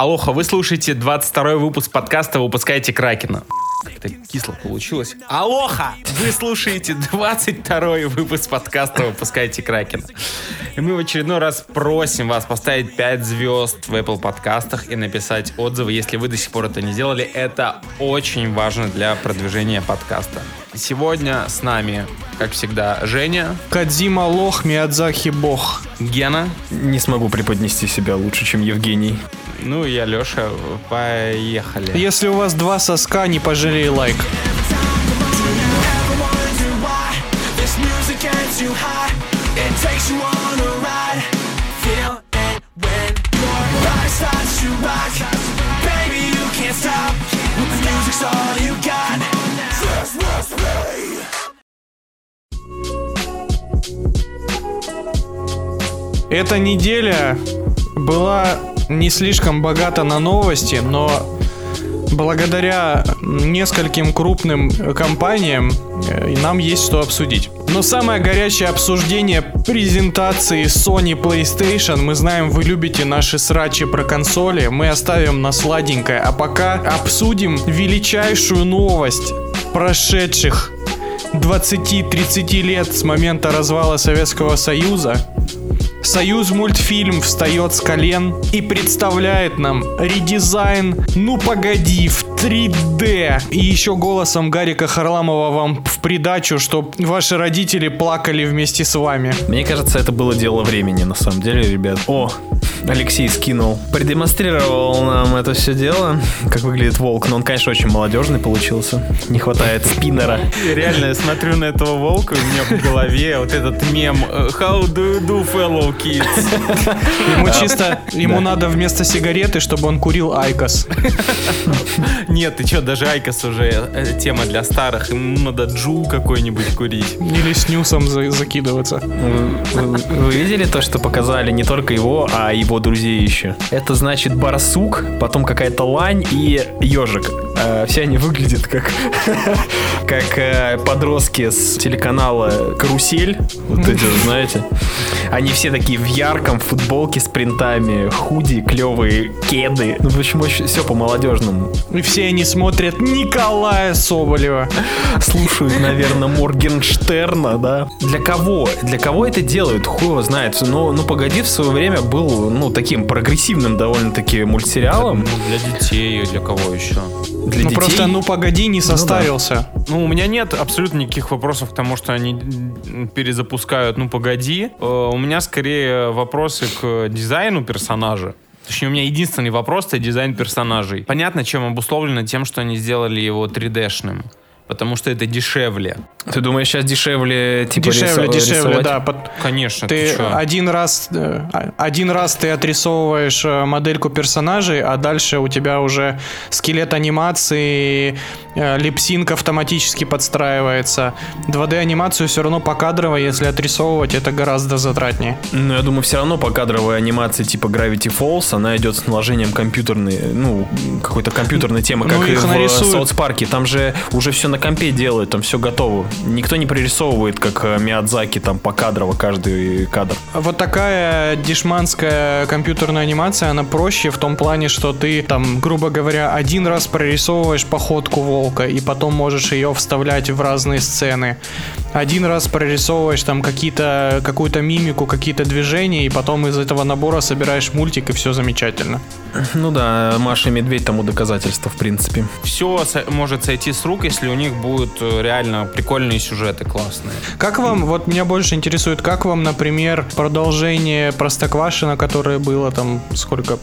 Алоха, вы слушаете 22 выпуск подкаста «Выпускайте Кракена». Как-то кисло получилось. Алоха! Вы слушаете 22 выпуск подкаста «Выпускайте Кракена». И мы в очередной раз просим вас поставить 5 звезд в Apple подкастах и написать отзывы, если вы до сих пор это не сделали. Это очень важно для продвижения подкаста. Сегодня с нами, как всегда, Женя, Кадзима лох, Миядзаки бог. Гена, Не смогу преподнести себя лучше, чем Евгений. Ну я, Леша. Поехали. Если у вас два соска, не пожалей лайк. Эта неделя была не слишком богата на новости, но благодаря нескольким крупным компаниям э, нам есть что обсудить. Но самое горячее обсуждение презентации Sony PlayStation, мы знаем, вы любите наши срачи про консоли, мы оставим на сладенькое, а пока обсудим величайшую новость прошедших 20-30 лет с момента развала Советского Союза. Союз мультфильм встает с колен и представляет нам редизайн «Ну погоди» в 3D. И еще голосом Гарика Харламова вам в придачу, чтоб ваши родители плакали вместе с вами. Мне кажется, это было дело времени, на самом деле, ребят. О, Алексей скинул. Продемонстрировал нам это все дело, как выглядит волк. Но он, конечно, очень молодежный получился. Не хватает спиннера. Реально, я смотрю на этого волка, и у меня в голове вот этот мем э, How do you do, fellow kids? Ему чисто, ему надо вместо сигареты, чтобы он курил IQOS. Нет, ты чё, даже IQOS уже э, тема для старых. Ему надо JUUL какой-нибудь курить. Или снюсом за- закидываться. Вы, видели то, что показали не только его, а его друзей еще? Это значит барсук, потом какая-то лань и ежик. Э, Все они выглядят как, как э, подростки с телеканала «Карусель». Вот эти, знаете. Они все такие в ярком, футболке с принтами, худи, клевые кеды. Ну, в общем, все по-молодежному. И все они смотрят Николая Соболева. слушают, наверное, Моргенштерна, да. Для кого? Для кого это делают? Хуй его знает. Но, ну, погоди, в свое время был, ну, таким прогрессивным довольно-таки мультсериалом. Ну, для детей, для кого еще? Для ну детей. просто, ну погоди, не составился. Ну, у меня нет абсолютно никаких вопросов к тому, что они перезапускают «Ну, погоди». Э, У меня скорее вопросы к дизайну персонажа. Точнее, у меня единственный вопрос — это дизайн персонажей. Понятно, чем обусловлено тем, что они сделали его 3D-шным. Потому что это дешевле. Ты думаешь, сейчас дешевле, типа, Дешевле, рисо- дешевле, рисовать? да. под- Конечно, ты, Ты один раз, э, один раз ты отрисовываешь э, модельку персонажей, а дальше у тебя уже скелет анимации, э, липсинг автоматически подстраивается. 2D анимацию все равно покадрово, если отрисовывать, это гораздо затратнее. Ну, я думаю, все равно по кадровой анимации типа Gravity Falls, она идет с наложением компьютерной, ну, какой-то компьютерной темы, Ну, как и их в нарисуют. Саутс Парке. Там же уже все на компе делают, там все готово. Никто не пририсовывает, как э, Миядзаки, там по кадрово каждый кадр. Вот такая дешманская компьютерная анимация, она проще в том плане, что ты там, грубо говоря, один раз прорисовываешь походку волка, и потом можешь ее вставлять в разные сцены. Один раз прорисовываешь там какие-то, какую-то мимику, какие-то движения, и потом из этого набора собираешь мультик, и все замечательно. Ну да, Маша и Медведь тому доказательство, в принципе. Все может сойти с рук, если у них будут э, реально прикольные сюжеты классные. Как вам, вот меня больше интересует, как вам, например, продолжение Простоквашина, которое было там сколько,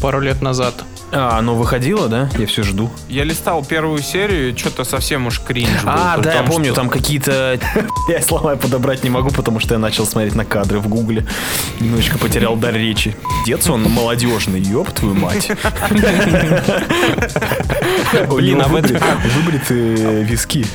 пару лет назад? А, оно выходило, да? Я все жду. Я листал первую серию, что-то совсем уж кринж был. А, да, я том, помню, что- там какие-то... Я слова подобрать не могу, потому что я начал смотреть на кадры в гугле. Немножечко потерял дар речи. Дец он молодежный, ёб твою мать. Блин, а в этом- Выбриты виски.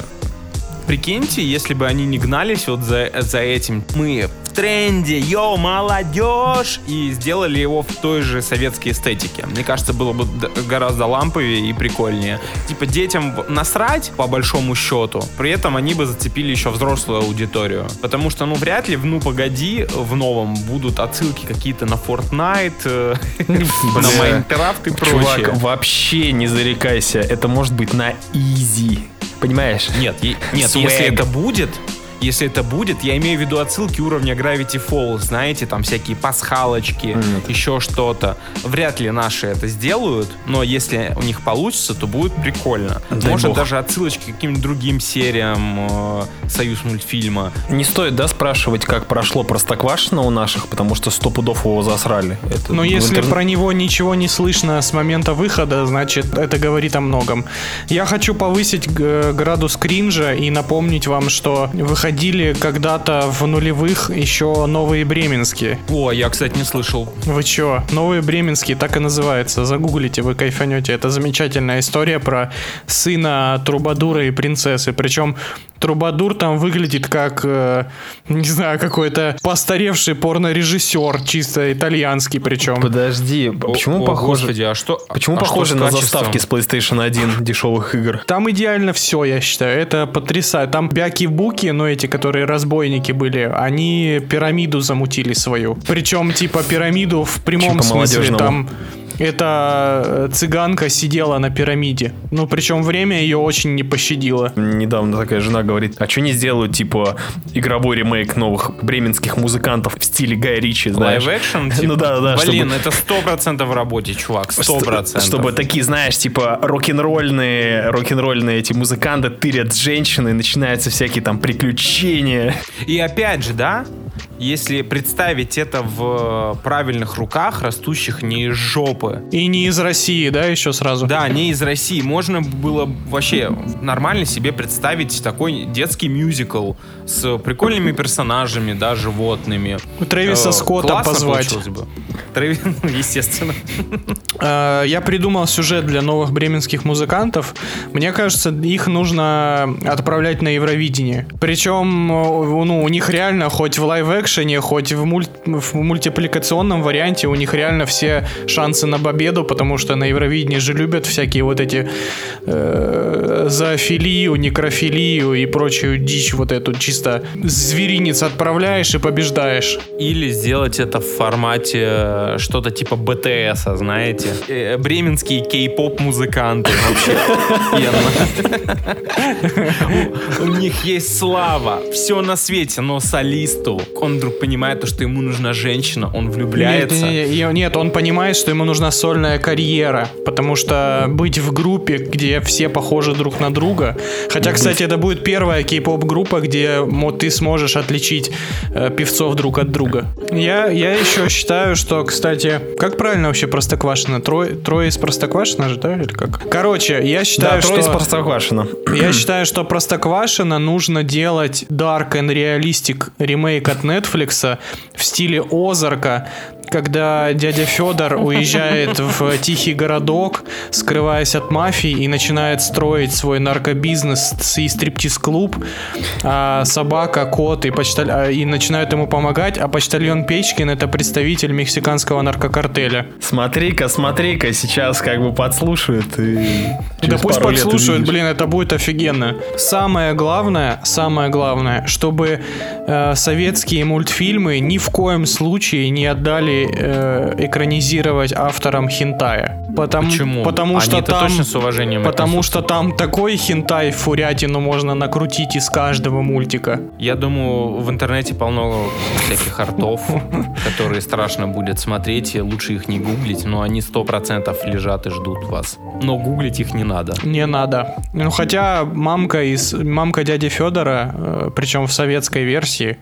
Прикиньте, если бы они не гнались вот за, за этим. Мы в тренде, йоу, молодежь, и сделали его в той же советской эстетике. Мне кажется, было бы гораздо ламповее и прикольнее. Типа детям насрать, по большому счету, при этом они бы зацепили еще взрослую аудиторию. Потому что, ну, вряд ли в «Ну, погоди» в новом будут отсылки какие-то на Fortnite, э, на Майнкрафт и прочее. Чувак, вообще не зарекайся, это может быть на изи. Понимаешь? Нет, нет, Swag. если это будет, если это будет, я имею в виду отсылки уровня Gravity Falls, знаете, там всякие пасхалочки, еще что-то. Вряд ли наши это сделают, но если у них получится, то будет прикольно. Дай Может бог. даже отсылочки к каким-нибудь другим сериям э, Союз мультфильма. Не стоит, да, спрашивать, как прошло Простоквашино у наших, потому что сто пудов его засрали. Это Но если интернет- про него ничего не слышно с момента выхода, значит это говорит о многом. Я хочу повысить г- градус кринжа и напомнить вам, что выходили когда-то в нулевых еще новые бременские. О, я, кстати, не слышал. Вы чё? Новые бременские так и называется. Загуглите, вы кайфанете. Это замечательная история про сына Трубадура и принцессы. Причем Трубадур там выглядит как, э, не знаю, какой-то постаревший порнорежиссер, чисто итальянский причем. Подожди, почему О, похоже... Господи, а что? Почему а что похоже с на заставки с PlayStation 1 дешевых игр? Там идеально все, я считаю. Это потрясает. Там бяки-буки, но эти, которые разбойники были, они пирамиду замутили свою. Причем, типа, пирамиду в прямом Типа смысле. Там эта э, цыганка сидела на пирамиде. Ну, причем время ее очень не пощадило. Недавно такая жена говорит, а что не сделают, типа, игровой ремейк новых бременских музыкантов в стиле Гая Ричи, знаешь? Лайв-экшен? Типа? Ну да, да, Блин, чтобы- это сто процентов в работе, чувак, сто процентов. Чтобы такие, знаешь, типа рок-н-ролльные, рок-н-ролльные эти музыканты тырят женщины, и начинаются всякие там приключения. И опять же, да, если представить это в правильных руках, растущих не из жопы, И не из России, да, еще сразу? да, не из России, можно было вообще нормально себе представить такой детский мюзикл с прикольными персонажами, да, животными. Трэвиса Э, Скотта позвать. бы. Трэвис, ну, естественно. Э, Я придумал сюжет для новых бременских музыкантов. Мне кажется, их нужно отправлять на Евровидение. Причем, э, ну, у них реально хоть в лайв-экшене, хоть в, муль- в мультипликационном варианте, у них реально все шансы на победу, потому что на Евровидении же любят всякие вот эти э, зоофилию, некрофилию и прочую дичь вот эту чисто зверинец отправляешь и побеждаешь. Или сделать это в формате э, что-то типа БТС, знаете. Э, Бременские кей-поп музыканты вообще. У них есть слава, все на свете, но солисту он вдруг понимает, то, что ему нужна женщина, он влюбляется. Нет, не- не- нет, он понимает, что ему нужна сольная карьера, потому что быть в группе, где все похожи друг на друга. Хотя, кстати, это будет первая кей-поп группа, где ты сможешь отличить э, певцов друг от друга. Я, я еще считаю, что, кстати, как правильно вообще Простоквашино? Трое, трое из Простоквашино же, да? Или как? Короче, я Да, считаю, трое из что... Простоквашино. Я считаю, что Простоквашино нужно делать Dark and Realistic ремейк от Netflix в стиле Озарка, когда дядя Федор уезжает в тихий городок, скрываясь от мафии, и начинает строить свой наркобизнес и стриптиз-клуб, а собака, кот и, почталь... а, и начинают ему помогать, а почтальон Печкин это представитель мексиканского наркокартеля. Смотри-ка, смотри-ка, сейчас как бы подслушают и... Да пусть подслушают, блин, это будет офигенно. Самое главное, самое главное, чтобы э, советские мультфильмы ни в коем случае не отдали э, экранизировать авторам хентая. Потому, Почему? Потому что Они-то там, точно с уважением потому что там такой хентай в фурятину можно накрутить из каждого мультика. Я думаю, в интернете полно всяких артов, которые страшно будет смотреть, и лучше их не гуглить, но они сто процентов лежат и ждут вас. Но гуглить их не надо. Не надо. Ну хотя мамка из мамка дяди Федора, э, причем в советской версии,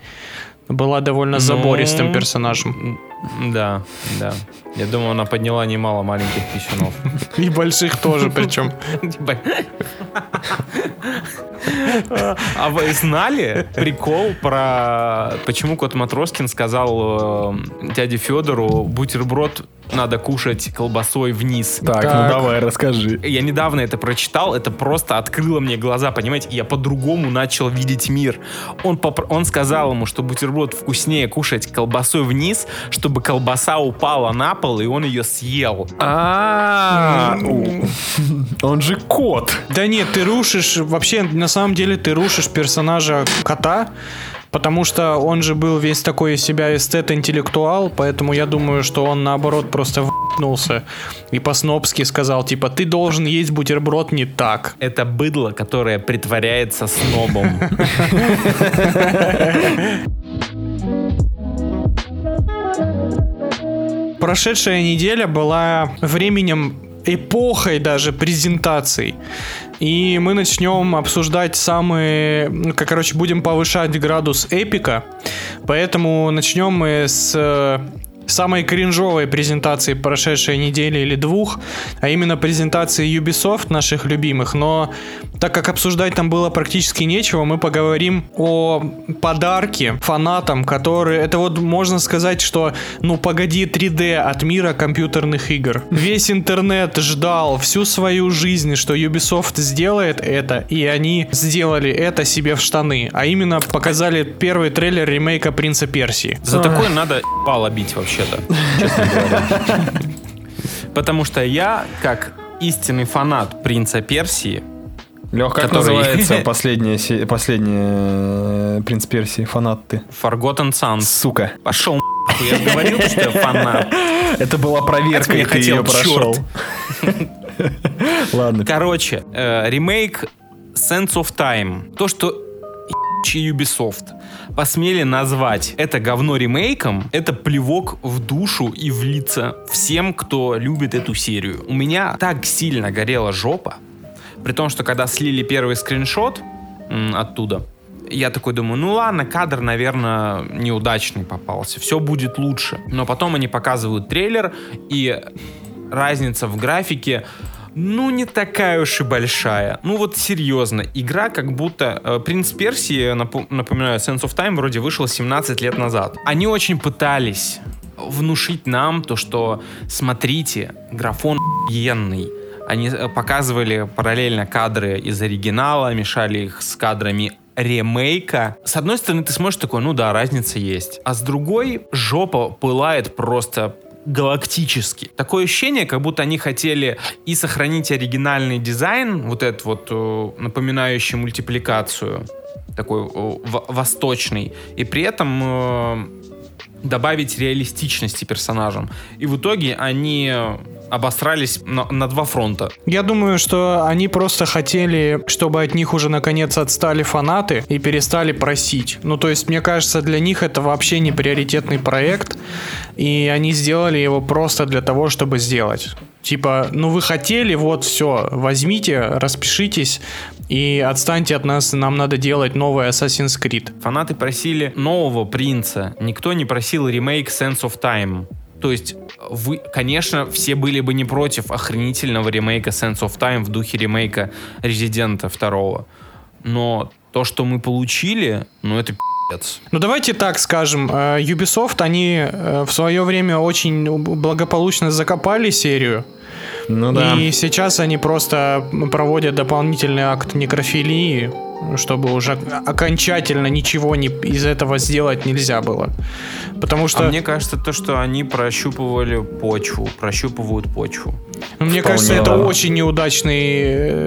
была довольно Ну, забористым персонажем. Да, да. Я думаю, она подняла немало маленьких писюнов. И больших тоже, причем. А вы знали прикол про почему кот Матроскин сказал э, дяде Федору бутерброд надо кушать колбасой вниз. Так, ну Так. давай, расскажи. Я недавно это прочитал, это просто открыло мне глаза, понимаете? Я по-другому начал видеть мир. Он, попр- он сказал ему, что бутерброд вкуснее кушать колбасой вниз, чтобы колбаса упала на пол, и он ее съел. А, он же кот. Да нет, ты рушишь, вообще, на самом деле, ты рушишь персонажа кота, потому что он же был весь такой из себя эстет-интеллектуал, поэтому я думаю, что он, наоборот, просто в***нулся и по-снобски сказал, типа, ты должен есть бутерброд не так. Это быдло, которое притворяется снобом. Прошедшая неделя была временем эпохой даже презентаций. И мы начнем обсуждать самые... Ну, короче, будем повышать градус эпика. Поэтому начнем мы с э, самой кринжовой презентации прошедшей недели или двух, а именно презентации Ubisoft, наших любимых. Но так как обсуждать там было практически нечего, мы поговорим о подарке фанатам, которые... Это вот можно сказать, что ну погоди 3D от мира компьютерных игр. Весь интернет ждал всю свою жизнь, что Ubisoft сделает это, и они сделали это себе в штаны. А именно показали первый трейлер ремейка Принца Персии. За такое надо пало бить вообще-то, честно говоря. Потому что я, как истинный фанат Принца Персии, Лех, как Который- называется последняя, се- последняя э, Принц Персии? Фанат ты. Forgotten Sons, Сука. пошел нахуй, я же говорил, что я фанат. Это была проверка, и ты хотел, ее прошел. Ладно. Короче, э, ремейк Sense of Time. То, что Ubisoft посмели назвать это говно ремейком, это плевок в душу и в лица всем, кто любит эту серию. У меня так сильно горела жопа, при том, что когда слили первый скриншот м, оттуда, я такой думаю, ну ладно, кадр, наверное, неудачный попался, все будет лучше. Но потом они показывают трейлер, и разница в графике, ну, не такая уж и большая. Ну, вот серьезно, игра как будто... э, «Принц Персии», напо- напоминаю, Sense of Time вроде вышел 17 лет назад. Они очень пытались внушить нам то, что, смотрите, графон охуенный. Они э, показывали параллельно кадры из оригинала, мешали их с кадрами ремейка. С одной стороны, ты смотришь такой, ну да, разница есть. А с другой, жопа пылает просто галактически. Такое ощущение, как будто они хотели и сохранить оригинальный дизайн, вот этот вот э, напоминающий мультипликацию, такой э, восточный, и при этом э, добавить реалистичности персонажам. И в итоге они обосрались на, на два фронта. Я думаю, что они просто хотели, чтобы от них уже наконец отстали фанаты и перестали просить. Ну, то есть, мне кажется, для них это вообще не приоритетный проект, и они сделали его просто для того, чтобы сделать. Типа, ну вы хотели, вот все, возьмите, распишитесь и отстаньте от нас, нам надо делать новый Assassin's Creed. Фанаты просили нового принца. Никто не просил ремейк Sense of Time. То есть, вы, конечно, все были бы не против охренительного ремейка Sense of Time в духе ремейка Резидента 2. Но то, что мы получили, ну это пи***ц. Ну давайте так скажем, э, Ubisoft, они э, в свое время очень благополучно закопали серию, Ну да. И сейчас они просто проводят дополнительный акт некрофилии, чтобы уже окончательно ничего не, из этого сделать нельзя было. Потому что, А мне кажется, то, что они прощупывали почву, прощупывают почву. ну, мне вполне кажется, это очень неудачный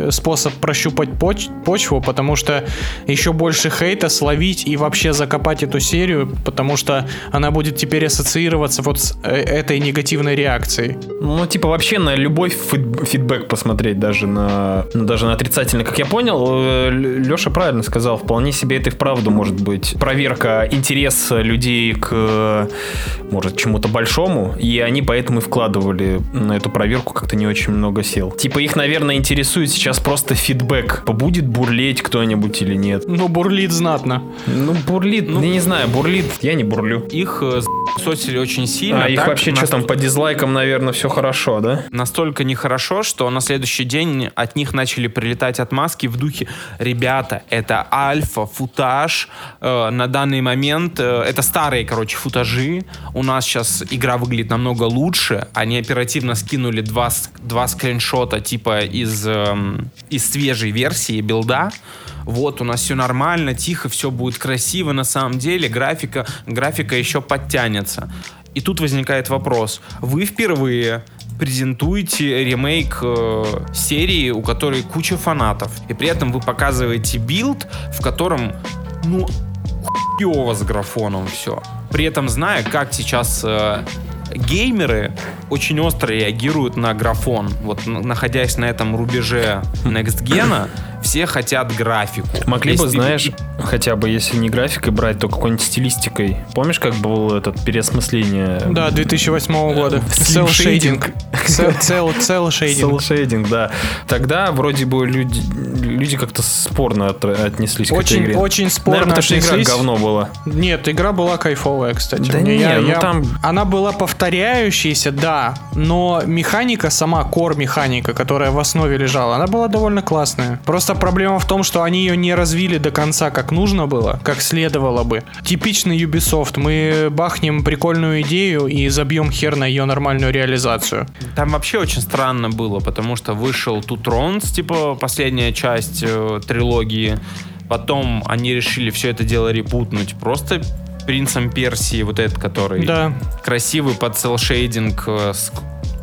э, способ прощупать поч- почву, потому что еще больше хейта словить и вообще закопать эту серию, потому что она будет теперь ассоциироваться вот с э, этой негативной реакцией. Ну, типа, вообще на любой фид- фидбэк посмотреть, даже на, ну, даже на отрицательный. Как я понял, Леша правильно сказал, вполне себе это и вправду может быть проверка интереса людей к, может, чему-то большому, и они поэтому и вкладывали на эту проверку как-то не очень много сел. Типа их, наверное, интересует сейчас просто фидбэк. Побудет бурлеть кто-нибудь или нет. Ну, бурлит знатно. Ну, бурлит, ну, я не знаю, бурлит, я не бурлю. Их э, сосили очень сильно. А, их так, вообще что там, по дизлайкам, наверное, все хорошо, да? Настолько нехорошо, что на следующий день от них начали прилетать отмазки в духе «Ребята, это альфа, футаж, э, на данный момент, э, это старые, короче, футажи, у нас сейчас игра выглядит намного лучше». Они оперативно скинули два, два скриншота типа из, эм, из свежей версии билда. Вот, у нас все нормально, тихо, все будет красиво. На самом деле графика, графика еще подтянется. И тут возникает вопрос. Вы впервые презентуете ремейк э, серии, у которой куча фанатов. И при этом вы показываете билд, в котором, ну, хуево с графоном все. При этом зная, как сейчас э, геймеры очень остро реагируют на графон. Вот находясь на этом рубеже Next Gen, все хотят графику. Могли бы, знаешь, и- хотя бы если не графикой брать, то какой-нибудь стилистикой. Помнишь, как был этот переосмысление? Да, 2008 года. Cell shading. Cell- Cell cell. Селшейдинг, да. Тогда вроде бы люди, люди как-то спорно от- отнеслись к этой Очень, игре. очень спорно Наверное, потому что игра говно была. Нет, игра была кайфовая, кстати. Да не, я- ну я- там- Она была повторяющейся, да, но механика, сама кор-механика, которая в основе лежала, она была довольно классная. Просто проблема в том, что они ее не развили до конца, как нужно было, как следовало бы. Типичный Ubisoft. Мы бахнем прикольную идею и забьем хер на ее нормальную реализацию. Там вообще очень странно было, потому что вышел Two Thrones, типа последняя часть э, трилогии. Потом они решили все это дело репутнуть просто принцем Персии, вот этот, который Да. красивый под селшейдинг э, с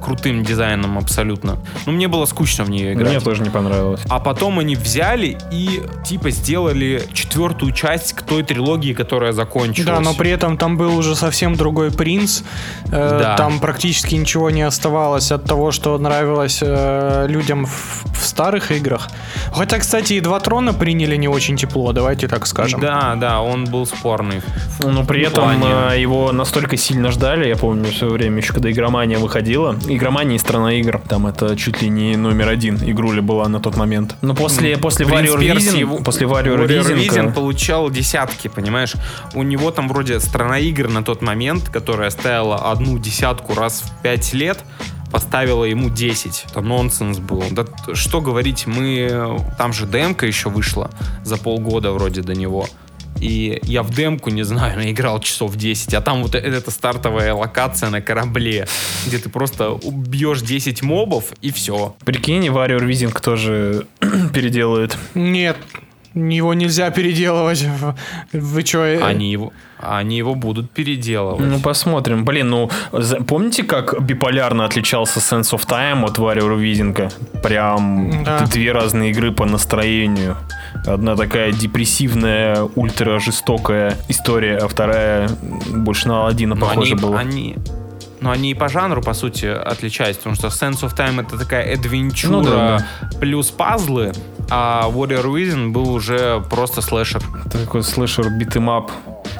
крутым дизайном абсолютно. Ну, мне было скучно в нее играть. Мне тоже не понравилось. А потом они взяли и типа сделали четвертую часть к той трилогии, которая закончилась. Да, но при этом там был уже совсем другой принц. Э, Да. Там практически ничего не оставалось от того, что нравилось э, людям в, в старых играх. Хотя, кстати, и два трона приняли не очень тепло, давайте так скажем. Да, да, он был спорный. Но при этом плане. э, его настолько сильно ждали, я помню в свое время, еще когда игромания выходила. Игромания и страна игр. Там это чуть ли не номер один игруля была на тот момент. Но после, после Принц Warrior Персии, Rising, после Warrior, Warrior получал десятки, понимаешь? У него там вроде страна игр на тот момент, которая стояла одну десятку раз в пять лет, поставила ему 10. Это нонсенс был. Да что говорить, мы... Там же демка еще вышла за полгода вроде до него. И я в демку, не знаю, наиграл часов 10, а там вот э- эта стартовая локация на корабле, где ты просто убьешь 10 мобов и все. прикинь, Warrior Rising тоже переделают. Нет, его нельзя переделывать. Вы что? Они его, они его будут переделывать. Ну, посмотрим. Блин, ну, за- помните, как биполярно отличался Sense of Time от Warrior Rising? Прям Да. две разные игры по настроению. Одна такая депрессивная, ультра жестокая история, а вторая больше на Аладдина Но похожа они, была. они, но они и по жанру, по сути, отличаются, потому что Sense of Time это такая адвенчура Ну да, плюс пазлы, а Warrior Within был уже просто слэшер. Такой слэшер beat 'em up.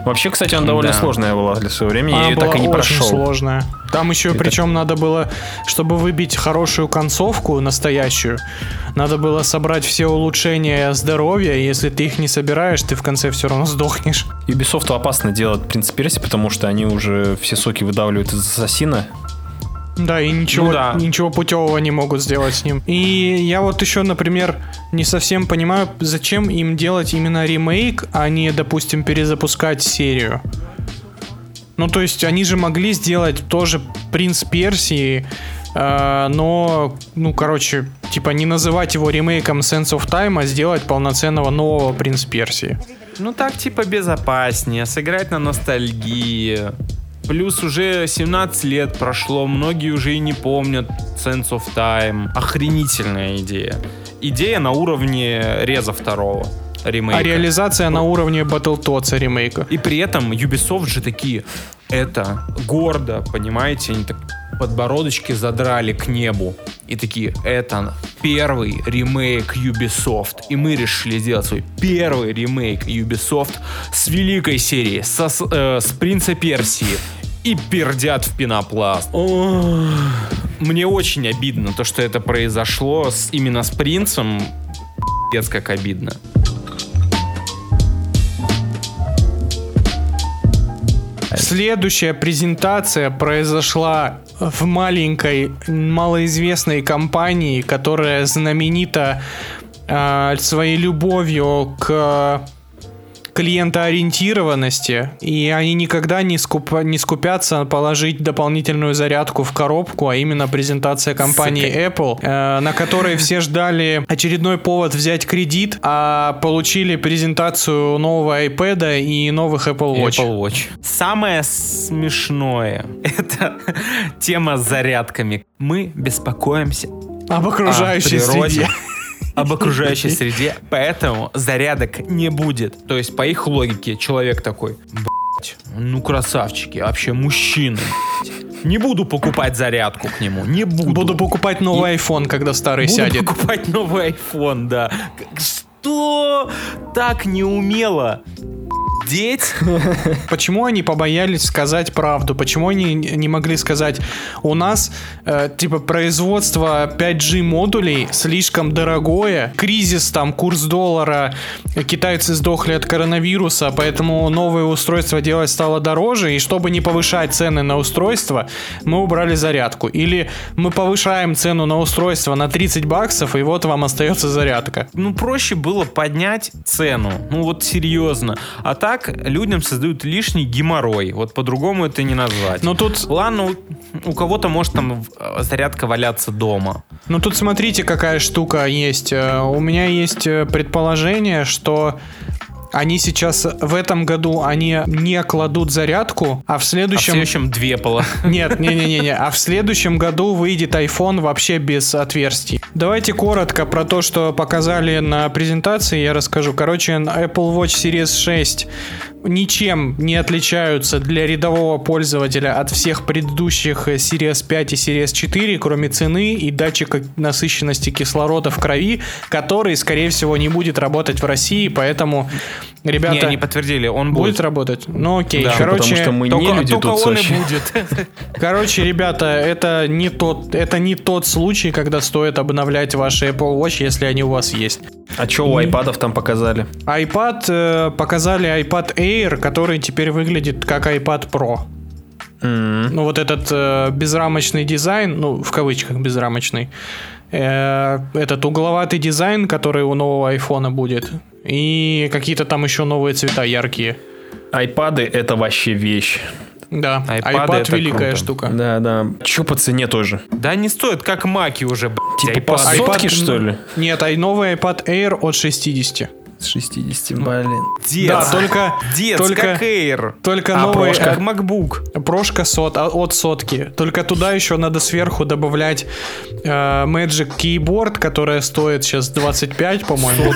Вообще, кстати, она довольно Да. сложная была для своего времени. я Она ее была так и не очень прошел. сложная. Там еще, Это- причем, надо было, чтобы выбить хорошую концовку настоящую, надо было собрать все улучшения здоровья, и если ты их не собираешь, ты в конце все равно сдохнешь. Ubisoft опасно делать Принца Персии, потому что они уже все соки выдавливают из ассасина. Да, и ничего, Ну да. ничего путевого не могут сделать с ним. И я вот еще, например, не совсем понимаю, зачем им делать именно ремейк, а не, допустим, перезапускать серию. Ну, то есть они же могли сделать тоже Принц Персии, э, но, ну, короче, типа не называть его ремейком Sense of Time, а сделать полноценного нового Принц Персии. Ну так типа безопаснее, сыграть на ностальгии. Плюс уже 17 лет прошло, многие уже и не помнят Sense of Time. Охренительная идея. Идея на уровне Реза второго ремейка. А реализация на уровне Battletoads ремейка. И при этом Ubisoft же такие, это гордо, понимаете, они так подбородочки задрали к небу. И такие, это первый ремейк Ubisoft. И мы решили сделать свой первый ремейк Ubisoft с великой серии, со, э, с Принца Персии. И пердят в пенопласт. мне очень обидно то, что это произошло с, именно с принцем. Пец как обидно. Следующая презентация произошла в маленькой, малоизвестной компании, которая знаменита э, своей любовью к клиентоориентированности, и они никогда не, скуп, не скупятся положить дополнительную зарядку в коробку, а именно презентация компании Apple, э, на которой все ждали очередной повод взять кредит, а получили презентацию нового iPad и новых Apple Watch. Apple Watch. Самое смешное это тема с зарядками. Мы беспокоимся Об окружающей природе, среде. Об окружающей среде, поэтому зарядок не будет. То есть, по их логике, человек такой, «Блядь, ну красавчики, вообще мужчины. Не буду покупать зарядку к нему, не буду. Буду покупать новый iPhone, когда старый Буду сядет. покупать новый iPhone, да. Что так неумело? Деть? Почему они побоялись сказать правду? Почему они не могли сказать, у нас э, типа производство 5G модулей слишком дорогое, кризис там, курс доллара, китайцы сдохли от коронавируса, поэтому новые устройства делать стало дороже, и чтобы не повышать цены на устройство, мы убрали зарядку. Или мы повышаем цену на устройство на 30 баксов, и вот вам остается зарядка. Ну, проще было поднять цену. Ну, вот серьезно. А так людям создают лишний геморрой. Вот по-другому это не назвать. Но тут Ладно, у, у кого-то может там э, зарядка валяться дома. Ну тут смотрите, какая штука есть. Э, У меня есть э, предположение, что они сейчас в этом году они не кладут зарядку, а в А в следующем... следующем две пола. Нет, не-не-не, а в следующем году выйдет iPhone вообще без отверстий. Давайте коротко про то, что показали на презентации, я расскажу. Короче, Apple Watch Series 6 ничем не отличаются для рядового пользователя от всех предыдущих э, Series 5 и Series 4, кроме цены и датчика насыщенности кислорода в крови, который, скорее всего, не будет работать в России, поэтому, Не, ребята, они подтвердили, он будет будет. работать. Ну окей, Да, короче, потому что мы Только, не люди только тут он и вообще. будет. Короче, ребята, это не тот, это не тот случай, когда стоит обновлять ваши Apple Watch, если они у вас есть. А что у айпадов там показали? iPad э, показали iPad Air, который теперь выглядит как iPad Pro. М, Ну вот этот э, безрамочный дизайн, ну в кавычках безрамочный, э, этот угловатый дизайн, который у нового айфона будет, и какие-то там еще новые цвета яркие. Айпады это вообще вещь. Да, iPad iPad это великая круто. штука. Да, да. Че по цене тоже? Да не стоит, как маки уже, блядь, Типа по iPad. сотке, что ли? Нет, а новый iPad Air от 60. С 60, блин. Дец. Да, только, Дец, только, как Air. только А новый прошка? Как MacBook. Прошка сот, а- от сотки. Только туда еще надо сверху добавлять э, Magic Keyboard, которая стоит сейчас 25, по-моему.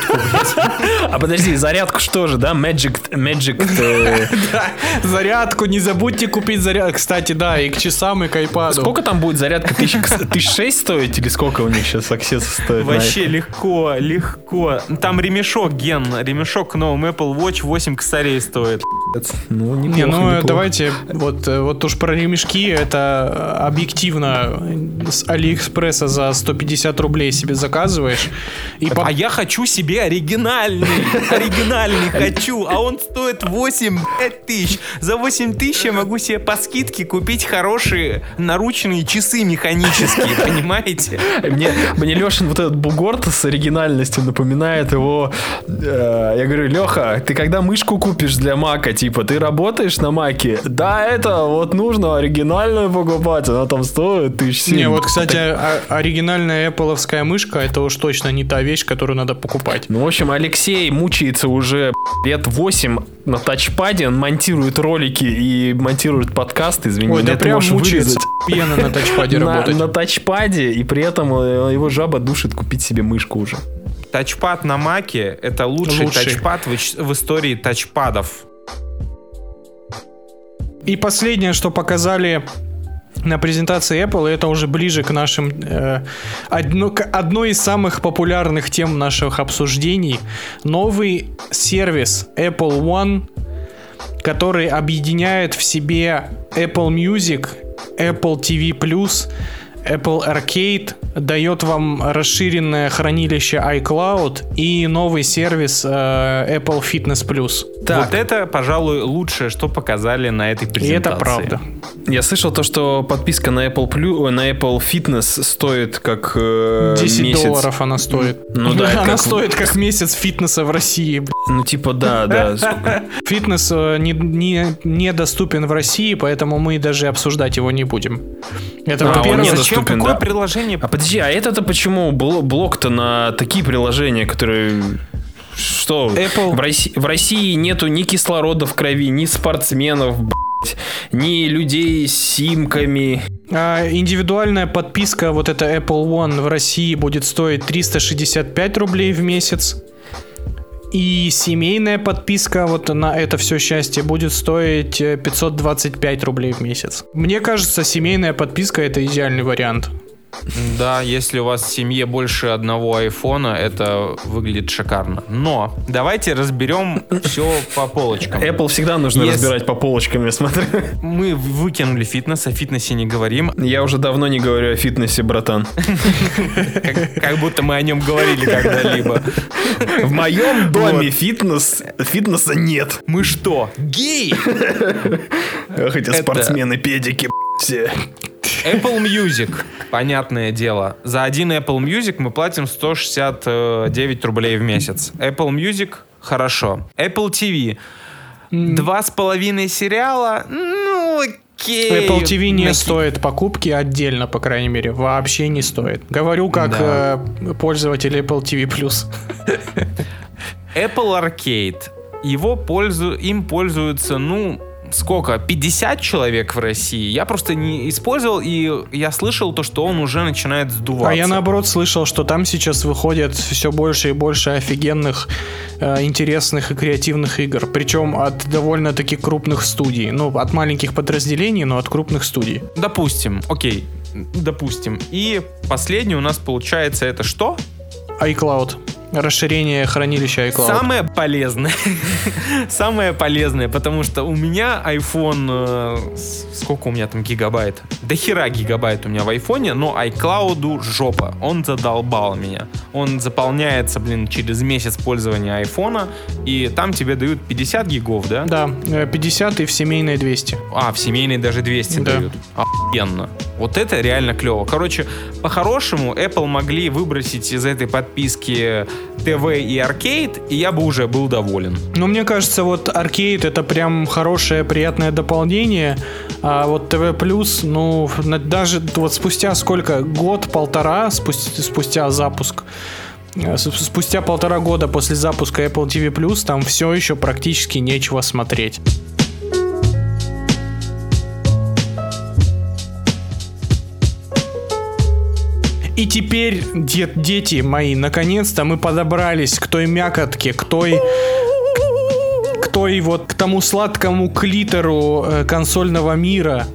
А подожди, зарядку что же, да? Magic, Magic. э, Да, зарядку, не забудьте купить зарядку. Кстати, да, и к часам, и к iPad. Сколько там будет зарядка? Тысяч, тысяч шесть стоить или сколько у них сейчас аксесс стоит? Вообще легко, легко. Там ремешок, Ген, ремешок к новому Apple Watch 8 косарей стоит. Ну, неплохо, Не, ну неплохо. давайте, вот, э, вот уж про ремешки, это э, объективно с Алиэкспресса за 150 рублей себе заказываешь. И по- А я хочу себе оригинальный. Оригинальный хочу. А он стоит 8 блядь, тысяч. За 8 тысяч я могу себе по скидке купить хорошие наручные часы механические, понимаете? Мне, мне Лешин вот этот бугорт с оригинальностью напоминает его. Э, я говорю, Леха, ты когда мышку купишь для Мака, типа, ты работаешь на Маке? Да, это вот нужно оригинальную покупать, она там стоит тысяч семь. Не, вот, кстати, оригинальная Apple мышка, это уж точно не та вещь, которую надо покупать. Ну, в общем, Алексей мучается уже лет 8 на тачпаде, он монтирует ролики и монтирует подкасты, извини, Ой, да прям мучается на тачпаде работать. на тачпаде, и при этом э, его жаба душит купить себе мышку уже. Тачпад на Маке — это лучший, Лучший. тачпад в, в истории тачпадов. И последнее, что показали на презентации Apple, и это уже ближе к нашим э, одно- к одной из самых популярных тем наших обсуждений. Новый сервис Apple One, который объединяет в себе Apple Music, Apple TV+, Apple Arcade дает вам расширенное хранилище iCloud и новый сервис э, Apple Fitness Plus. Так. Вот это, пожалуй, лучшее, что показали на этой И презентации. это правда. Я слышал то, что подписка на Apple Plus, на Apple Fitness стоит как э, 10 месяц. долларов она стоит. Ну да, Она как- стоит как месяц фитнеса в России. Ну типа да, да. Фитнес э, не, не, недоступен в России, поэтому мы даже обсуждать его не будем. Это А, во-первых. Зачем какое да. приложение? А подожди, а это-то почему бл- блок-то на такие приложения, которые... Что? Apple- В, России, в России нету ни кислорода в крови, ни спортсменов, блядь, ни людей с симками. А, индивидуальная подписка, вот эта Apple One в России будет стоить 365 рублей в месяц. И семейная подписка вот на это все счастье будет стоить э, 525 рублей в месяц. Мне кажется, семейная подписка это идеальный вариант. Да, если у вас в семье больше одного айфона, это выглядит шикарно. Но давайте разберем все по полочкам. Apple всегда нужно Yes. разбирать по полочкам, я смотрю. Мы выкинули фитнес, о фитнесе не говорим. Я уже давно не говорю о фитнесе, братан. Как, будто мы о нем говорили когда-либо. В моем доме фитнес, фитнеса нет. Мы что, геи? Это- спортсмены, педики, все. Apple Music, понятное дело. За один Apple Music мы платим 169 рублей в месяц. Apple Music хорошо. Apple TV. Два с половиной сериала. Ну, окей. Apple TV не Наки- стоит покупки отдельно, по крайней мере, вообще не стоит. Говорю как Да. э, пользователь Apple TV Plus. Apple Arcade. Его пользу... Им пользуются, ну, сколько? 50 человек в России. Я просто не использовал, и я слышал то, что он уже начинает сдуваться. А я наоборот слышал, что там сейчас выходит все больше и больше офигенных, э, интересных и креативных игр. Причем от довольно-таки крупных студий. Ну, от маленьких подразделений, но от крупных студий. Допустим, окей, допустим. И последний у нас получается это что? iCloud. Расширение хранилища iCloud. Самое полезное. Самое полезное, потому что у меня iPhone... э, сколько у меня там гигабайт? До хера гигабайт у меня в айфоне, но iCloud жопа. Он задолбал меня. Он заполняется, блин, через месяц пользования айфона, и там тебе дают 50 гигов, да? Да, э, 50 и в семейной 200. А, в семейной даже 200 Да. дают. Охуенно. Вот это реально клево. Короче, по-хорошему, Apple могли выбросить из этой подписки ТВ и аркейд, и я бы уже был доволен. Ну, мне кажется, вот аркейд это прям хорошее, приятное дополнение. А вот ТВ Плюс, ну, даже вот спустя сколько? Год-полтора спустя, спустя запуск. э, Спустя полтора года после запуска Apple TV там все еще практически нечего смотреть. И теперь, де- дети мои, наконец-то мы подобрались к той мякотке, к той к той вот к тому сладкому клитору э, консольного мира,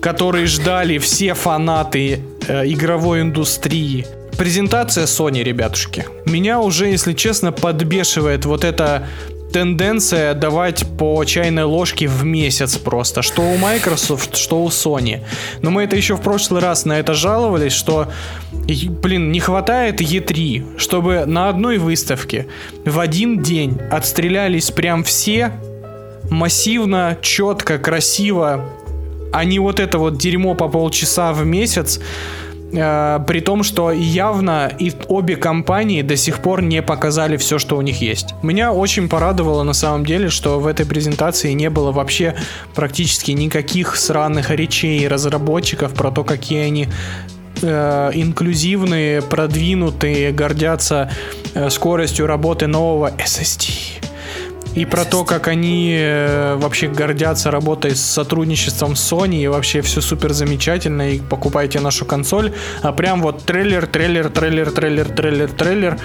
который ждали все фанаты э, игровой индустрии. Презентация Sony, ребятушки. Меня уже, если честно, подбешивает вот эта тенденция давать по чайной ложке в месяц просто. Что у Microsoft, что у Sony. Но мы это еще в прошлый раз на это жаловались, что, блин, не хватает E3, чтобы на одной выставке в один день отстрелялись прям все массивно, четко, красиво, а не вот это вот дерьмо по полчаса в месяц, при том, что явно и обе компании до сих пор не показали все, что у них есть. Меня очень порадовало на самом деле, что в этой презентации не было вообще практически никаких сраных речей разработчиков про то, какие они э, инклюзивные, продвинутые, гордятся э, скоростью работы нового SSD. И про то, как они э, вообще гордятся работой с сотрудничеством Sony, и вообще все супер замечательно, и покупайте нашу консоль. А прям вот трейлер, трейлер, трейлер, трейлер, трейлер, трейлер.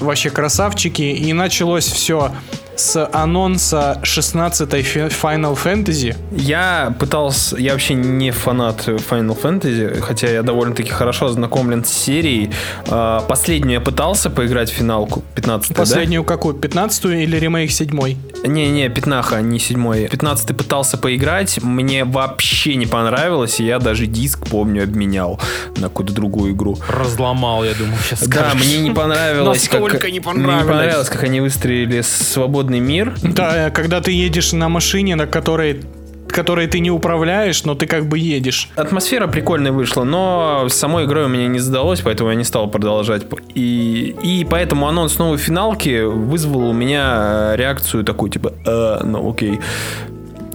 Вообще красавчики. И началось все с анонса 16-й Final Fantasy. Я пытался, я вообще не фанат Final Fantasy, хотя я довольно-таки хорошо ознакомлен с серией. А, Последнюю я пытался поиграть в финалку 15 Последнюю какую? 15-ю или ремейк 7 да? Не-не, пятнаха, не седьмой. 15 пытался поиграть, мне вообще не понравилось, и я даже диск, помню, обменял на какую-то другую игру. Разломал, я думаю, сейчас Да, мне не понравилось, как, Настолько не мне понравилось. не понравилось, как они выстроили свободный мир. Да, когда ты едешь на машине, на которой которой ты не управляешь, но ты как бы едешь. Атмосфера прикольная вышла, но с самой игрой у меня не сдалось, поэтому я не стал продолжать. И, и поэтому анонс новой финалки вызвал у меня э, реакцию такую, типа, э, ну окей.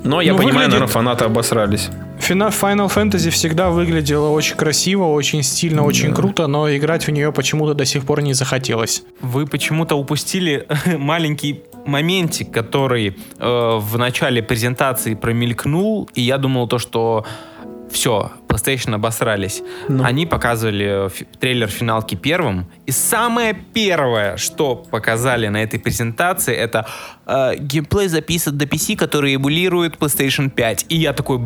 Но я Ну, понимаю, выглядит- наверное, фанаты обосрались. Final Fantasy всегда выглядела очень красиво, очень стильно, очень круто, но играть в нее почему-то до сих пор не захотелось. Вы почему-то упустили маленький моментик, который э, в начале презентации промелькнул, и я думал то, что все, PlayStation обосрались. Они показывали фи- трейлер финалки первым, и самое первое, что показали на этой презентации, это э, геймплей записан до PC, который эмулирует PlayStation 5. И я такой,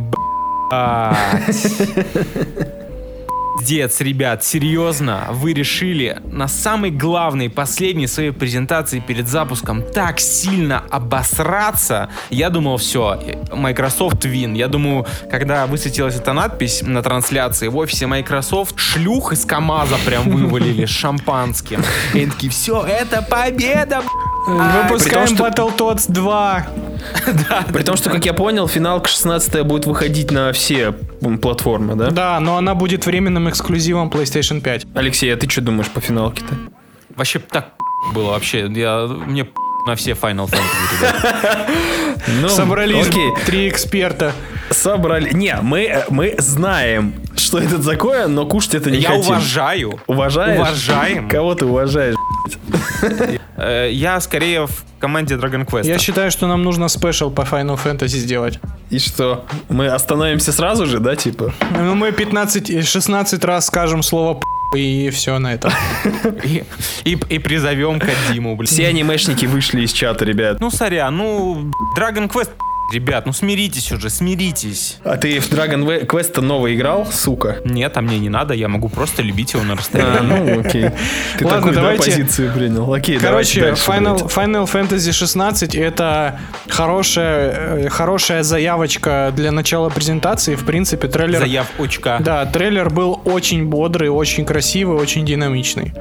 Дец, ребят, серьезно, вы решили на самой главной, последней своей презентации перед запуском так сильно обосраться. Я думал, все, Microsoft win. Я думаю, когда высветилась эта надпись на трансляции в офисе Microsoft, шлюх из КамАЗа прям вывалили с шампанским. И такие, все, это победа! Выпускаем Battletoads 2. При том, что, как я понял, финалка 16 будет выходить на все платформы, да? Да, но она будет временным эксклюзивом PlayStation 5. Алексей, а ты что думаешь по финалке-то? Вообще так было вообще. Я, мне на все Final Fantasy. Ну, Собрались три эксперта. Собрали. Не, мы, э, мы знаем, что это такое, но кушать это не Я хотим. уважаю. Уважаешь? Уважаем. Кого ты уважаешь? Э, Я скорее в команде Dragon Quest. Я считаю, что нам нужно спешл по Final Fantasy сделать. И что? Мы остановимся сразу же, да, типа? Ну, мы 15, 16 раз скажем слово и все на этом. И, и, и призовем Кадиму, блин. Все анимешники вышли из чата, ребят. Ну, сорян, ну, Dragon Quest, ребят, ну смиритесь уже, смиритесь. А ты в Dragon Quest новый играл, сука? Нет, а мне не надо, я могу просто любить его на А, расстоянии. ну окей. Ты Ладно, такую да, давайте- позицию принял. Окей, давайте Короче, дальше, Final, блядь. Final Fantasy 16 это хорошая, э, хорошая заявочка для начала презентации. В принципе, трейлер... Заяв очка. Да, трейлер был очень бодрый, очень красивый, очень динамичный.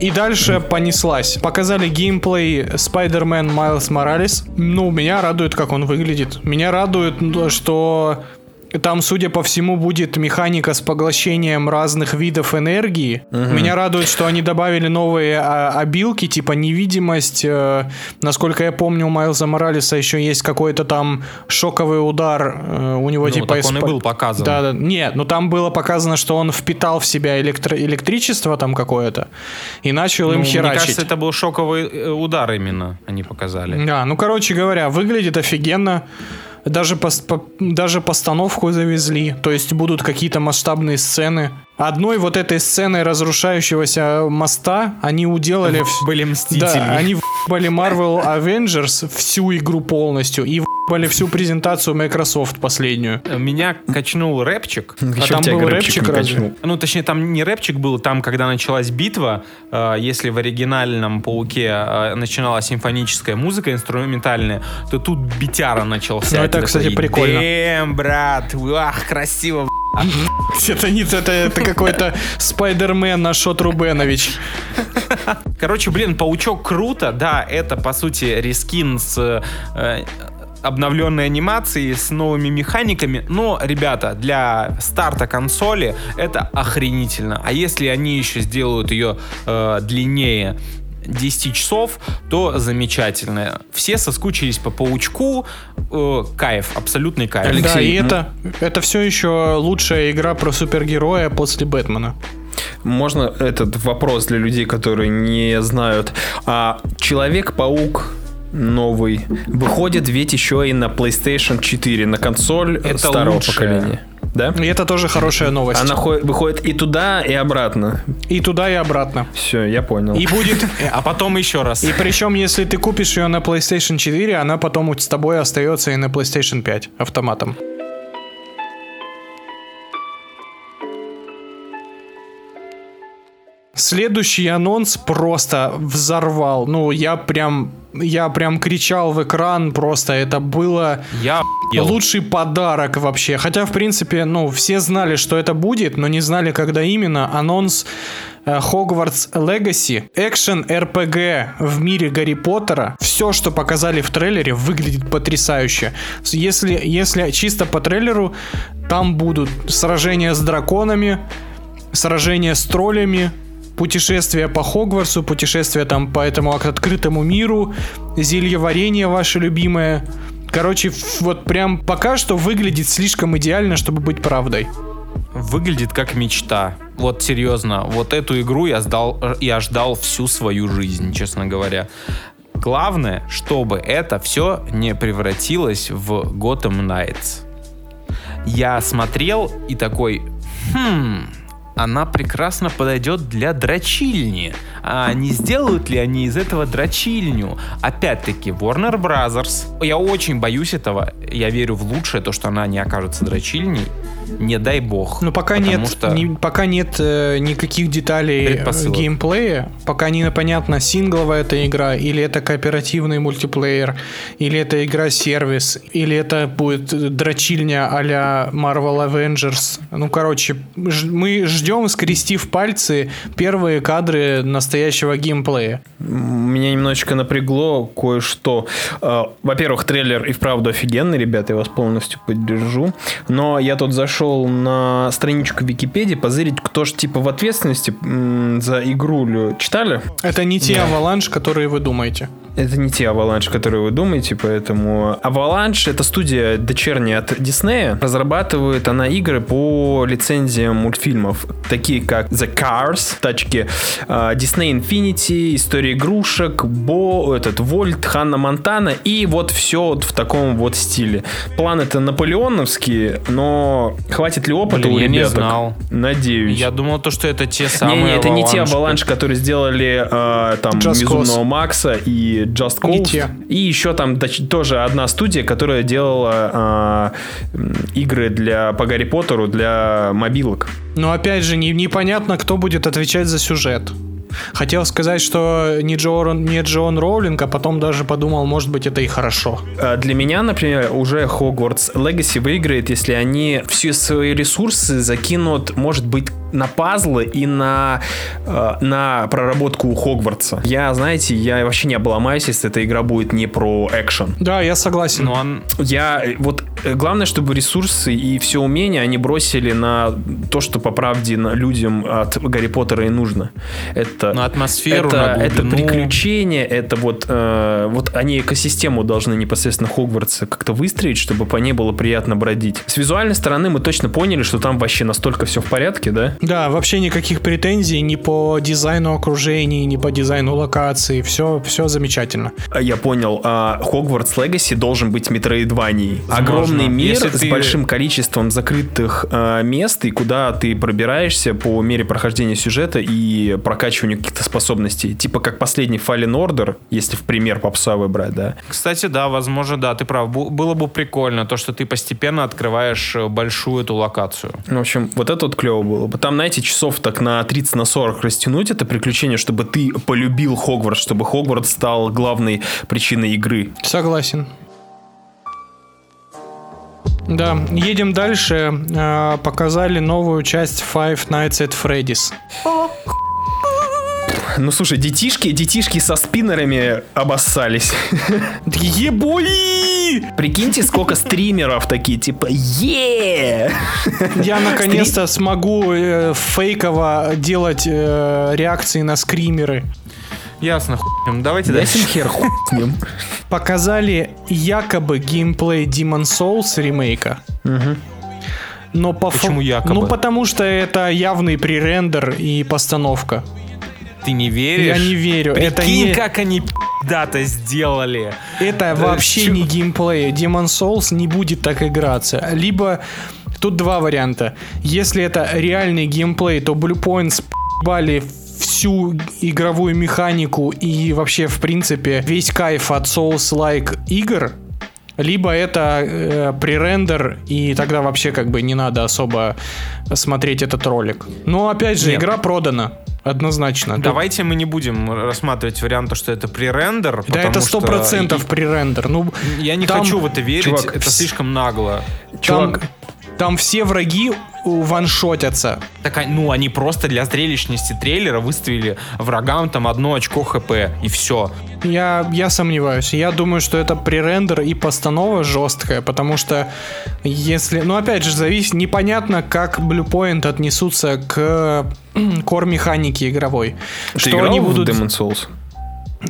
И дальше понеслась. Показали геймплей Spider-Man Miles Morales. Ну, меня радует, как он выглядит. Меня радует, ну, что там, судя по всему, будет механика с поглощением разных видов энергии. Меня радует, что они добавили новые а, обилки, типа невидимость. э, насколько я помню, у Майлза Моралеса еще есть какой-то там шоковый удар. э, у него Ну, типа так он и исп- был показан. Да, да. Нет, ну там было показано, что он впитал в себя электро- электричество там какое-то и начал Ну, им мне херачить. кажется, это был шоковый э, удар именно, они показали. Да, ну короче говоря, выглядит офигенно. Даже, пос- по- даже постановку завезли, то есть будут какие-то масштабные сцены. Одной вот этой сценой разрушающегося моста они уделали... Были мстители. Да, они были Marvel Avengers всю игру полностью и были всю презентацию Microsoft последнюю. Меня качнул рэпчик. Ещё там был рэпчик рэпчик не разве? качнул. Ну, точнее, там не рэпчик был, там, когда началась битва, э, если в оригинальном Пауке э, начиналась симфоническая музыка инструментальная, то тут битяра начался. Ну, это, кстати, такой, прикольно. «Дэм, брат, ах, красиво. Это не это, это какой-то Спайдермен на Шот Рубенович. Короче, блин, Паучок круто, да, это, по сути, рескин с э, обновленной анимацией, с новыми механиками, но, ребята, для старта консоли это охренительно. А если они еще сделают ее э, длиннее 10 часов, то замечательно. Все соскучились по паучку. Э, кайф, абсолютный кайф. Алексей, да, и ну- это, это все еще лучшая игра про супергероя после Бэтмена. Можно этот вопрос для людей, которые не знают. А Человек-паук новый выходит ведь еще и на PlayStation 4, на консоль Это старого лучшее. поколения. Да? И это тоже хорошая новость. Она хо- выходит и туда, и обратно. И туда, и обратно. Все, я понял. И будет... А потом еще раз. И причем, если ты купишь ее на PlayStation 4, она потом с тобой остается и на PlayStation 5 автоматом. Следующий анонс просто взорвал. Ну, я прям, я прям кричал в экран, просто это было Я лучший подарок вообще. Хотя, в принципе, ну, все знали, что это будет, но не знали, когда именно. Анонс э, Hogwarts Legacy, экшен RPG в мире Гарри Поттера. Все, что показали в трейлере, выглядит потрясающе. Если, если чисто по трейлеру, там будут сражения с драконами, сражения с троллями, путешествия по Хогвартсу, путешествия там по этому от- открытому миру, зелье варенье ваше любимое. Короче, вот прям пока что выглядит слишком идеально, чтобы быть правдой. Выглядит как мечта. Вот серьезно, вот эту игру я, сдал, я ждал всю свою жизнь, честно говоря. Главное, чтобы это все не превратилось в Gotham Knights. Я смотрел и такой, хм, она прекрасно подойдет для дрочильни. А не сделают ли они из этого дрочильню? Опять-таки, Warner Brothers. Я очень боюсь этого. Я верю в лучшее, то, что она не окажется дрочильней. Не дай бог. Но пока Потому нет, что- ни- пока нет э, никаких деталей Предпосылок. геймплея, пока не понятно, сингловая эта игра, или это кооперативный мультиплеер, или это игра-сервис, или это будет дрочильня а-ля Marvel Avengers. Ну, короче, ж- мы ждем, скрестив пальцы, первые кадры настоящего геймплея. Меня немножечко напрягло кое-что. Э, Во-первых, трейлер и вправду офигенный, ребята, я вас полностью поддержу. Но я тут зашел на страничку Википедии позырить, кто ж типа в ответственности за игру читали? Это не те Avalanche, которые вы думаете. Это не те Avalanche, которые вы думаете, поэтому... Avalanche — это студия дочерняя от Диснея. Разрабатывает она игры по лицензиям мультфильмов, такие как The Cars, тачки, а, Disney Infinity, История игрушек, Бо, этот, Вольт, Ханна Монтана и вот все вот в таком вот стиле. План это наполеоновский, но хватит ли опыта Блин, у я не ребяток? знал. Надеюсь. Я думал, то, что это те самые Не, не, это не те Avalanche. Которые сделали э, там Just Безумного Cause. Макса и Just Cause. те. И еще там тоже одна студия, которая делала э, игры для по Гарри Поттеру для мобилок. Но опять же, не- непонятно, кто будет отвечать за сюжет. Хотел сказать, что не Джон, не Джон Роулинг, а потом даже подумал, может быть, это и хорошо. Э, Для меня, например, уже Hogwarts Legacy выиграет, если они все свои ресурсы закинут, может быть, на пазлы и на, э, на проработку Хогвартса. Я, знаете, я вообще не обломаюсь, если эта игра будет не про экшен. Да, я согласен. Ну, он... Я э, вот главное, чтобы ресурсы и все умения они бросили на то, что по правде людям от Гарри Поттера и нужно. Это На атмосферу, это, на это глубину. приключение, это вот э, вот они экосистему должны непосредственно Хогвартса как-то выстроить, чтобы по ней было приятно бродить. С визуальной стороны мы точно поняли, что там вообще настолько все в порядке, да? Да, вообще никаких претензий ни по дизайну окружений, ни по дизайну локаций. Все, все замечательно. А, Я понял. а, Хогвартс Легаси должен быть метроидванией. Огромный мир Если с ты- большим количеством закрытых а, мест, и куда ты пробираешься по мере прохождения сюжета и прокачивания каких-то способностей. Типа как последний Fallen Order, если в пример попса выбрать, да. Кстати, да, возможно, да, ты прав. Бу- Было бы прикольно, то, что ты постепенно открываешь э, большую эту локацию. В общем, вот это вот клево было бы. Там, знаете, часов так на 30 на 40 растянуть это приключение, чтобы ты полюбил Хогвартс, чтобы Хогвартс стал главной причиной игры. Согласен. Да, едем дальше. А, Показали новую часть Five Nights at Freddy's. Ну слушай, детишки, детишки со спиннерами обоссались. Ебой! Прикиньте, сколько стримеров такие, типа, е Я наконец-то смогу э, фейково делать э, реакции на скримеры. Ясно, хуй. с ним. Давайте дальше. Ясен хер, хуй с ним. Показали якобы геймплей Demon Souls ремейка. Но по Почему якобы? Ну, потому что это явный пререндер и постановка. Ты не веришь? Я не верю. это Прикинь, не, как они дата сделали. это вообще чё? не геймплей. Demon Souls не будет так играться. Либо тут два варианта. Если это реальный геймплей, то Blue Points бали всю игровую механику и вообще, в принципе, весь кайф от Souls-like игр, либо это э, пререндер, и тогда вообще как бы не надо особо смотреть этот ролик. Но опять же, Нет. игра продана. Однозначно. Давайте мы не будем рассматривать вариант, что это пререндер. Да это что сто процентов и- пререндер. Ну, Я не там- хочу в это верить, чувак, это вс- слишком нагло. Чувак, там все враги у- ваншотятся. Так, а- ну, они просто для зрелищности трейлера выставили врагам там одно очко хп, и все. Я, я сомневаюсь. Я думаю, что это пререндер и постанова жесткая, потому что если... Ну, опять же, зависит... Непонятно, как Bluepoint отнесутся к кор-механике игровой. ты что играл они в будут... Demon's Souls?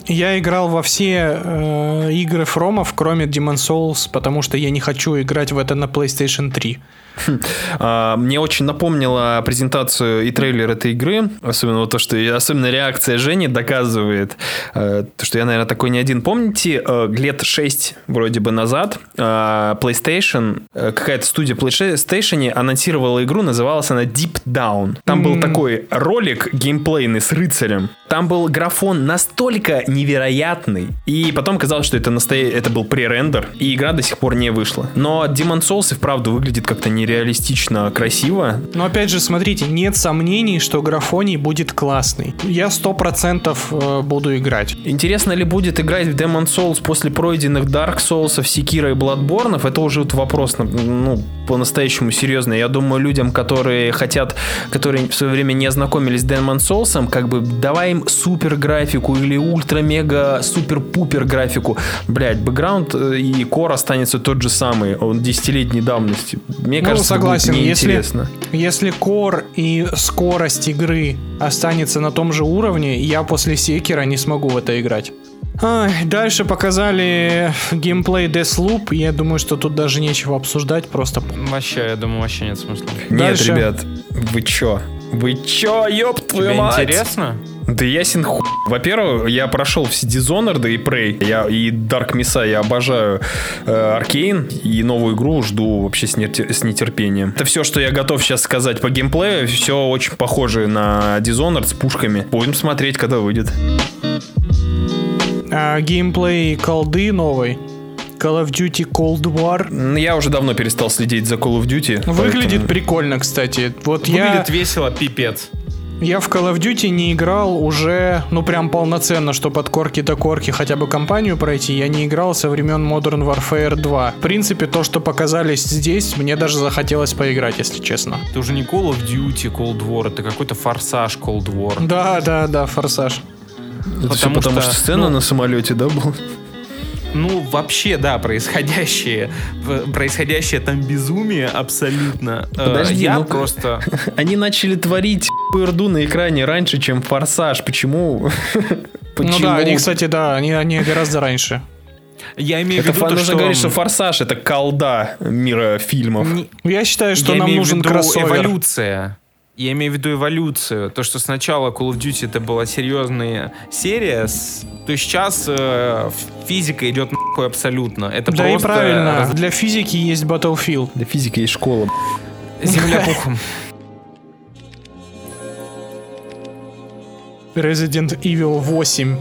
Я играл во все э, игры Фромов, кроме Demon Souls, потому что я не хочу играть в это на PlayStation 3. А, Мне очень напомнила презентацию и трейлер этой игры, особенно вот то, что особенно реакция Жени доказывает, э, то, что я, наверное, такой не один. Помните, э, лет 6 вроде бы назад э, PlayStation, э, какая-то студия PlayStation анонсировала игру, называлась она Deep Down. Там был такой ролик геймплейный с рыцарем. Там был графон настолько невероятный. И потом казалось, что это, настоя... это был пререндер, и игра до сих пор не вышла. Но Demon Souls и вправду выглядит как-то нереалистично красиво. Но опять же, смотрите, нет сомнений, что графоний будет классный. Я сто процентов э, буду играть. Интересно ли будет играть в Demon Souls после пройденных Dark Souls, Sekiro и Bloodborne? Это уже вот вопрос, ну, по-настоящему серьезный. Я думаю, людям, которые хотят, которые в свое время не ознакомились с Demon Souls, как бы давай им супер графику или ультра-мега супер-пупер графику. Блять, бэкграунд э, и кор останется тот же самый, он десятилетней давности. Мне Ну, кажется, согласен, если-. Если кор и скорость игры останется на том же уровне, я после Секера не смогу в это играть. Ай, дальше показали геймплей Deathloop. Я думаю, что тут даже нечего обсуждать, просто Вообще, я думаю, вообще нет смысла. Нет, Дальше. ребят, вы чё? Вы чё, ёб твою Тебе мать? интересно? Да ясен ху... Во-первых, я прошел все Dishonored и Prey. Я, и Dark Mesa я обожаю э, Arcane. И новую игру жду вообще с, нетер- с нетерпением. Это все, что я готов сейчас сказать по геймплею. Все очень похоже на Dishonored с пушками. Будем смотреть, когда выйдет. а, геймплей колды новый. Call of Duty Cold War. Я уже давно перестал следить за Call of Duty. Выглядит поэтому- прикольно, кстати. Вот я, Выглядит весело, пипец. я в Call of Duty не играл уже, ну прям полноценно, чтобы от корки до корки хотя бы кампанию пройти. Я не играл со времен Modern Warfare 2. В принципе, то, что показали здесь, мне даже захотелось поиграть, если честно. Это уже не Call of Duty Cold War, это какой-то форсаж Cold War. Да, да, да, форсаж. Это все потому потому что, что сцена ну, на самолете, да, была? Ну, вообще, да, происходящее, в- происходящее там безумие абсолютно. Э, Подожди, я ну- просто... Они начали творить ерду на экране раньше, чем Форсаж. Почему? Ну да, они, кстати, да, они, они гораздо раньше. Я имею в Это виду фа- то, что... говорить, что Форсаж это колда мира фильмов. Не- Я считаю, что я нам в нужен виду кроссовер. эволюция. Я имею в виду эволюцию. То, что сначала Call of Duty это была серьезная серия, с- то сейчас э, физика идет нахуй абсолютно. Это Да и просто правильно, раз- для физики есть Battlefield. Для физики есть школа. земля пухом. Resident Evil 8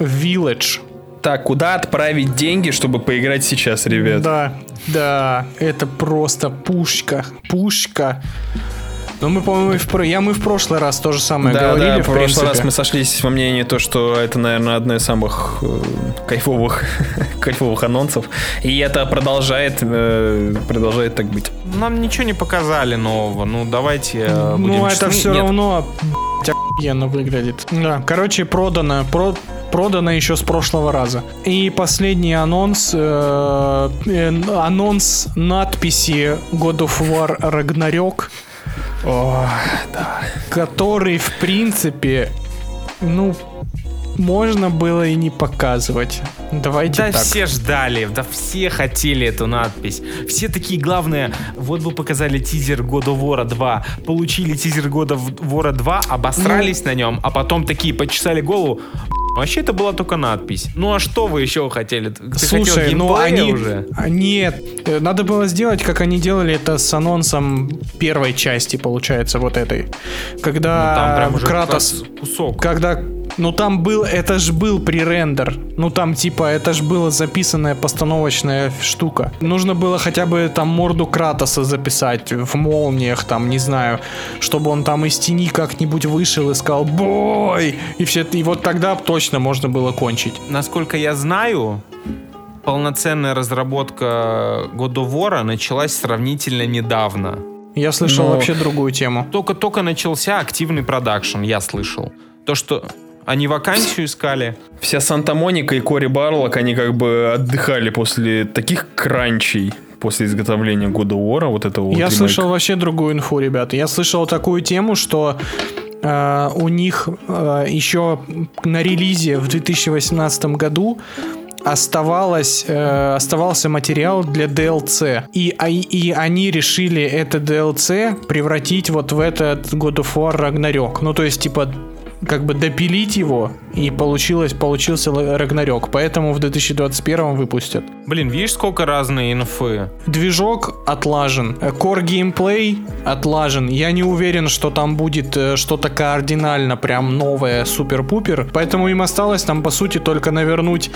Village. Так, куда отправить деньги, чтобы поиграть сейчас, ребят? Да, да, это просто пушка, пушка. Но мы, по-моему, в, я, мы в прошлый раз то же самое Да, говорили, да, в в прошлый принципе. раз мы сошлись во мнении то, что это, наверное, одно из самых э, кайфовых, кайфовых анонсов. И это продолжает, э, продолжает так быть. Нам ничего не показали нового. Ну, давайте э, будем Ну, это все Нет, равно охуенно выглядит. Да, короче, продано, про- продано еще с прошлого раза. И последний анонс, э, э, анонс надписи God of War Ragnarok, О, да. который, в принципе, ну, можно было и не показывать. Давайте Да так. все ждали, да все хотели эту надпись. Все такие, главное, вот вы показали тизер of War 2, получили тизер of War 2, обосрались Ну. на нем, а потом такие почесали голову. Вообще это была только надпись. Ну а что вы еще хотели? Ты хотел Слушай, ну они... уже? а, Нет, э, надо было сделать, как они делали это с анонсом первой части, получается, вот этой. Ну, Когда там прям уже Кратос... кусок. Когда Ну там был, это ж был пререндер. Ну там типа, это ж была записанная постановочная штука. Нужно было хотя бы там морду Кратоса записать в молниях, там, не знаю, чтобы он там из тени как-нибудь вышел и сказал «Бой!» И, все, и вот тогда точно можно было кончить. Насколько я знаю, полноценная разработка God of War началась сравнительно недавно. Я слышал Но- вообще другую тему. Только-только начался активный продакшн, я слышал. То, что они вакансию искали. Вся Санта-Моника и Кори Барлок, они как бы отдыхали после таких кранчей, после изготовления года Уора, вот этого вот Я ремейка. слышал вообще другую инфу, ребята. Я слышал такую тему, что э, у них э, еще на релизе в 2018 году оставалось, э, оставался материал для DLC. И, а- и они решили это DLC превратить вот в этот God of War Ragnarok. Ну, то есть, типа, как бы допилить его, и получилось, получился Рагнарёк. Поэтому в 2021 выпустят. Блин, видишь, сколько разной инфы? Движок отлажен. Э, Core геймплей отлажен. Я не уверен, что там будет э, что-то кардинально прям новое, супер-пупер. Поэтому им осталось там, по сути, только навернуть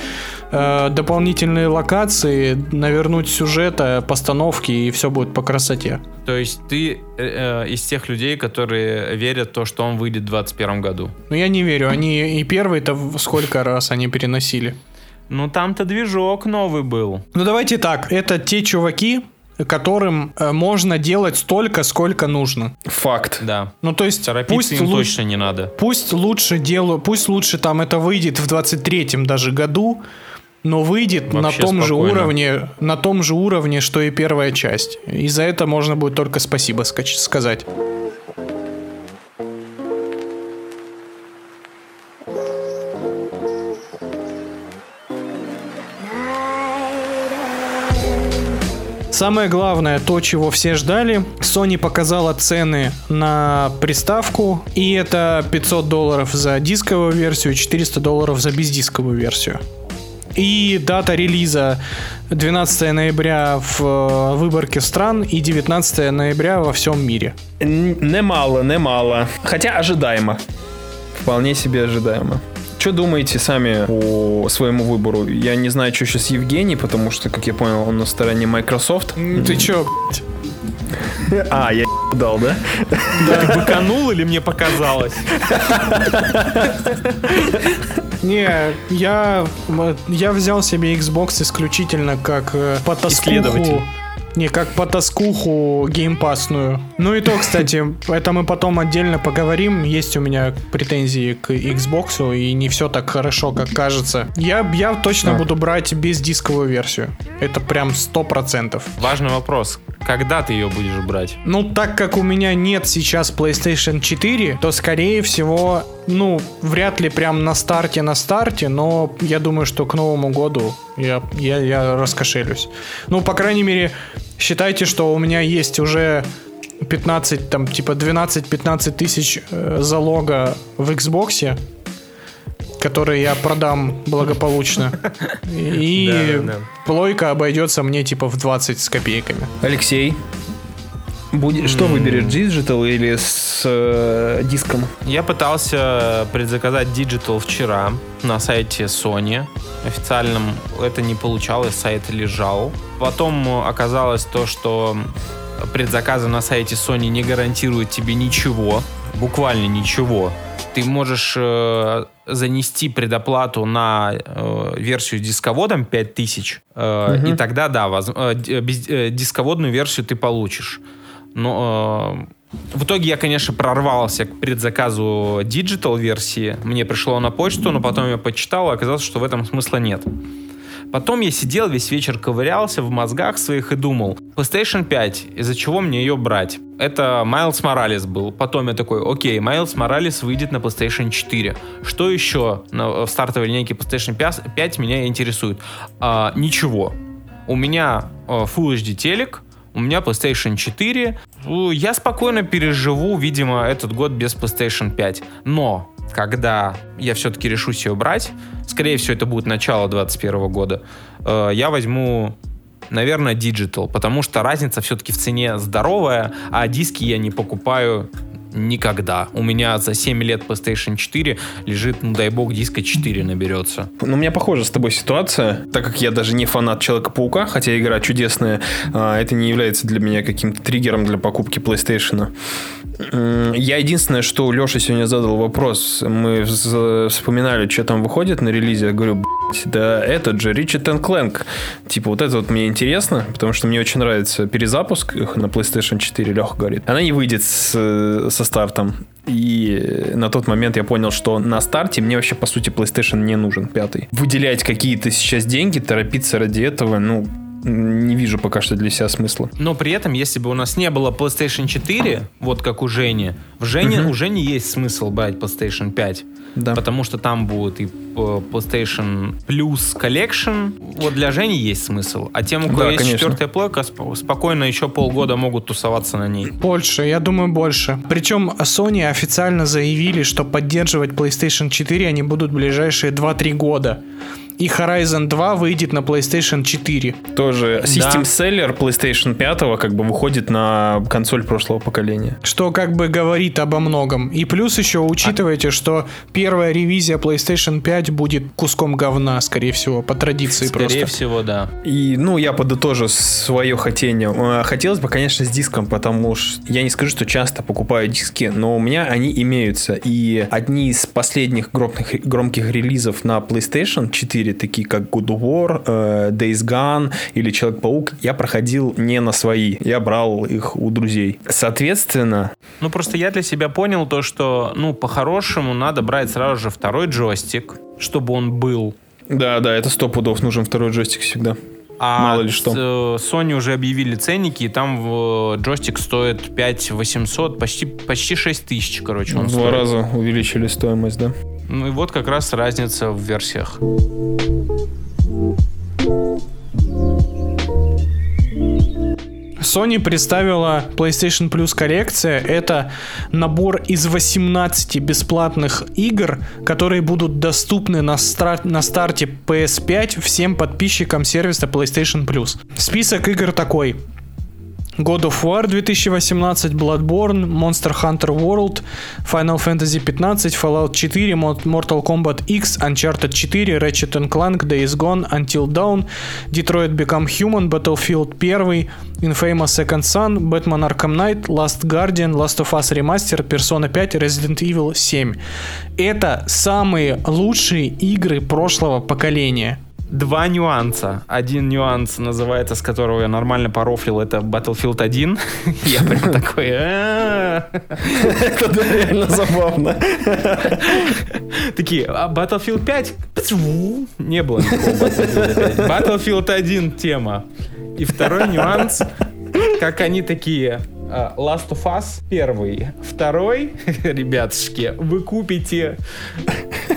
э, дополнительные локации, навернуть сюжета, постановки, и все будет по красоте. То есть ты э, э, из тех людей, которые верят в то, что он выйдет в 2021 году. Но я не верю. Они и первый-то сколько раз они переносили. Ну там-то движок новый был. Ну давайте так. Это те чуваки, которым э, можно делать столько, сколько нужно. Факт. Да. Ну то есть Торопиться пусть им луч- точно не надо. Пусть лучше делаю, пусть лучше там это выйдет в 23-м даже году, но выйдет на Вообще том же спокойно. уровне, на том же уровне, что и первая часть. И за это можно будет только спасибо сказать. Самое главное, то, чего все ждали, Sony показала цены на приставку, и это 500 долларов за дисковую версию, 400 долларов за бездисковую версию. И дата релиза 12 ноября в э, выборке стран и 19 ноября во всем мире. Немало, немало. Хотя ожидаемо. Вполне себе ожидаемо. Что думаете сами по своему выбору? Я не знаю, что сейчас Евгений, потому что, как я понял, он на стороне Microsoft. Ты чё, А, я дал, да? Ты быканул или мне показалось? Не, я, я взял себе Xbox исключительно как э, потаскуху. Исследователь. Не, как потаскуху геймпасную. Ну и то, кстати, это мы потом отдельно поговорим. Есть у меня претензии к Xbox, и не все так хорошо, как кажется. Я, я точно А. буду брать бездисковую версию. Это прям сто процентов. Важный вопрос. Когда ты ее будешь брать? Ну, так как у меня нет сейчас PlayStation 4, то, скорее всего, ну, вряд ли прям на старте, на старте, но я думаю, что к Новому году я, я, я раскошелюсь. Ну, по крайней мере, считайте, что у меня есть уже 15, там, типа 12-15 тысяч э, залога в Xbox, которые я продам благополучно. И плойка обойдется мне, типа, в 20 с копейками. Алексей, будет, что выберешь, Digital или с э, диском? Я пытался предзаказать Digital вчера на сайте Sony. Официальном это не получалось, сайт лежал. Потом оказалось то, что предзаказы на сайте Sony не гарантируют тебе ничего. Буквально ничего. Ты можешь э, занести предоплату на э, версию с дисководом 5000, э, и тогда, да, воз- э, без- э, дисководную версию ты получишь. Но э, в итоге я, конечно, прорвался к предзаказу Digital версии. Мне пришло на почту, но потом я почитал, и оказалось, что в этом смысла нет. Потом я сидел весь вечер, ковырялся в мозгах своих и думал, PlayStation 5, из-за чего мне ее брать? Это Майлз Моралес был. Потом я такой, окей, Майлз Моралес выйдет на PlayStation 4. Что еще в стартовой линейке PlayStation 5, 5 меня интересует? А, ничего. У меня э, Full HD телек, у меня PlayStation 4. Ну, Я спокойно переживу, видимо, этот год без PlayStation 5. Но когда я все-таки решусь ее брать, скорее всего, это будет начало 2021 года, э, я возьму, наверное, Digital, потому что разница все-таки в цене здоровая, а диски я не покупаю Никогда. У меня за 7 лет PlayStation 4 лежит, ну дай бог, диска 4 наберется. Ну, у меня похожа с тобой ситуация, так как я даже не фанат Человека-паука, хотя игра чудесная, а, это не является для меня каким-то триггером для покупки PlayStation. Я единственное, что у Леши сегодня задал вопрос, мы вспоминали, что там выходит на релизе, я говорю, «Блядь, да этот же Ratchet Clank. Типа вот это вот мне интересно, потому что мне очень нравится перезапуск их на PlayStation 4, Леха говорит. Она не выйдет с- со стартом. И на тот момент я понял, что на старте мне вообще, по сути, PlayStation не нужен, пятый. Выделять какие-то сейчас деньги, торопиться ради этого, ну, не вижу пока что для себя смысла. Но при этом, если бы у нас не было PlayStation 4, вот как у Жени, в Жене, у Жени есть смысл брать PlayStation 5. Да. Потому что там будет и э, PlayStation Plus Collection. Вот для Жени есть смысл. А тем, у кого Да, есть конечно. четвертая плойка, сп- спокойно еще полгода могут тусоваться на ней. Больше, я думаю, больше. Причем Sony официально заявили, что поддерживать PlayStation 4 они будут в ближайшие 2-3 года. И Horizon 2 выйдет на PlayStation 4. Тоже System Seller PlayStation 5 как бы выходит на консоль прошлого поколения. Что как бы говорит обо многом. И плюс еще учитывайте, что первая ревизия PlayStation 5 будет куском говна, скорее всего, по традиции Скорее просто. всего, да. И, ну, я подытожу свое хотение. Э, Хотелось бы, конечно, с диском, потому что я не скажу, что часто покупаю диски, но у меня они имеются. И одни из последних громких, громких релизов на PlayStation 4, такие как God of War, э, Days Gone или Человек-паук, я проходил не на свои. Я брал их у друзей. Соответственно, Ну, просто я для себя понял то, что, ну, по-хорошему надо брать сразу же второй джойстик, чтобы он был. да, да, это сто пудов нужен второй джойстик всегда. А Мало ли что. э, Sony уже объявили ценники, и там в- джойстик стоит 5 800, почти, почти 6 тысяч, короче, он В два стоит. раза увеличили стоимость, да. Ну и вот как раз разница в версиях. Sony представила PlayStation Plus коллекция. Это набор из 18 бесплатных игр, которые будут доступны на, стар- на старте PS5 всем подписчикам сервиса PlayStation Plus. Список игр такой. God of War 2018, Bloodborne, Monster Hunter World, Final Fantasy 15, Fallout 4, Mo- Mortal Kombat X, Uncharted 4, Ratchet Clank, Days Gone, Until Dawn, Detroit Become Human, Battlefield 1, Infamous Second Son, Batman Arkham Knight, Last Guardian, Last of Us Remaster, Persona 5, Resident Evil 7. Это самые лучшие игры прошлого поколения. Два нюанса. Один нюанс называется, с которого я нормально порофлил, это Battlefield 1. Я прям такой... Это реально забавно. Такие, а Battlefield 5? Не было никакого Battlefield 5. Battlefield 1 тема. И второй нюанс, как они такие, Last of Us первый, второй, ребятушки, вы купите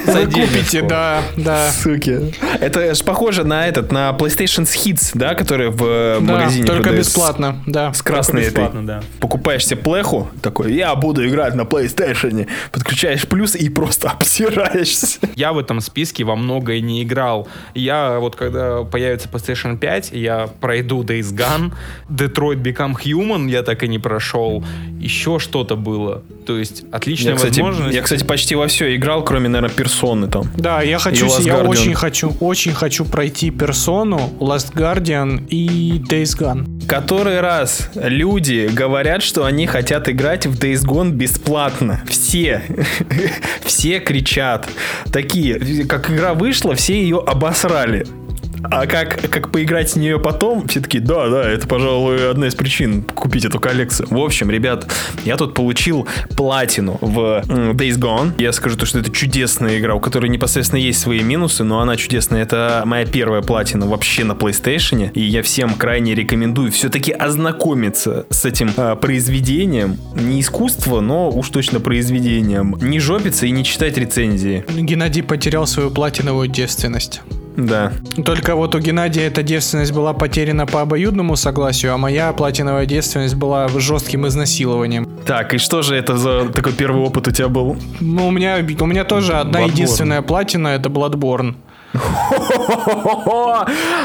за Вы купите, да, да. Суки. Это ж похоже на этот, на PlayStation Hits, да, который в э, Да, магазине только продается. бесплатно, да. С красной этой. да. Покупаешь себе плеху, такой, я буду играть на PlayStation. Подключаешь плюс и просто обсираешься. Я в этом списке во многое не играл. Я вот когда появится PlayStation 5, я пройду Days Gone, Detroit Become Human я так и не прошел. Еще что-то было. То есть отличная Я кстати, возможность. я, кстати, почти во все играл, кроме, наверное, персоны там. Да, я хочу, я Guardian. очень хочу, очень хочу пройти персону, Last Guardian и Days Gone. Который раз люди говорят, что они хотят играть в Days Gone бесплатно. Все. Все кричат. Такие, как игра вышла, все ее обосрали. А как, как поиграть с нее потом, все таки да, да, это, пожалуй, одна из причин купить эту коллекцию. В общем, ребят, я тут получил платину в Days Gone. Я скажу то, что это чудесная игра, у которой непосредственно есть свои минусы, но она чудесная. Это моя первая платина вообще на PlayStation, и я всем крайне рекомендую все-таки ознакомиться с этим а, произведением. Не искусство, но уж точно произведением. Не жопиться и не читать рецензии. Геннадий потерял свою платиновую девственность. Да. Только вот у Геннадия эта девственность была потеряна по обоюдному согласию, а моя платиновая девственность была жестким изнасилованием. Так, и что же это за такой первый опыт у тебя был? Ну, у меня, у меня тоже одна Bloodborne. единственная платина, это Bloodborne.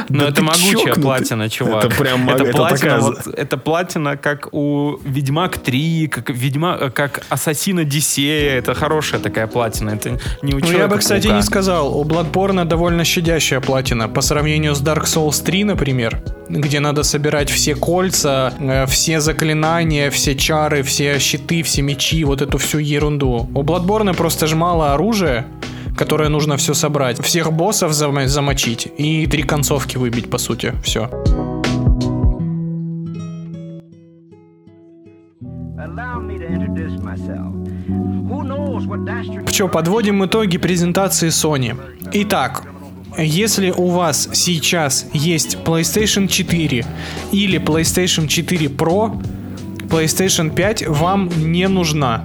Но это могучая платина, чувак. Это прям это платина, это платина, как у Ведьмак 3, как Ведьма, как Ассасин Одиссея. Это хорошая такая платина. Это не у Ну, я бы, кстати, не сказал. У Bloodborne довольно щадящая платина. По сравнению с Dark Souls 3, например, где надо собирать все кольца, все заклинания, все чары, все щиты, все мечи, вот эту всю ерунду. У Bloodborne просто ж мало оружия, которое нужно все собрать. Всех боссов зам- замочить и три концовки выбить, по сути. Все. Че, подводим итоги презентации Sony. Итак, если у вас сейчас есть PlayStation 4 или PlayStation 4 Pro, PlayStation 5 вам не нужна.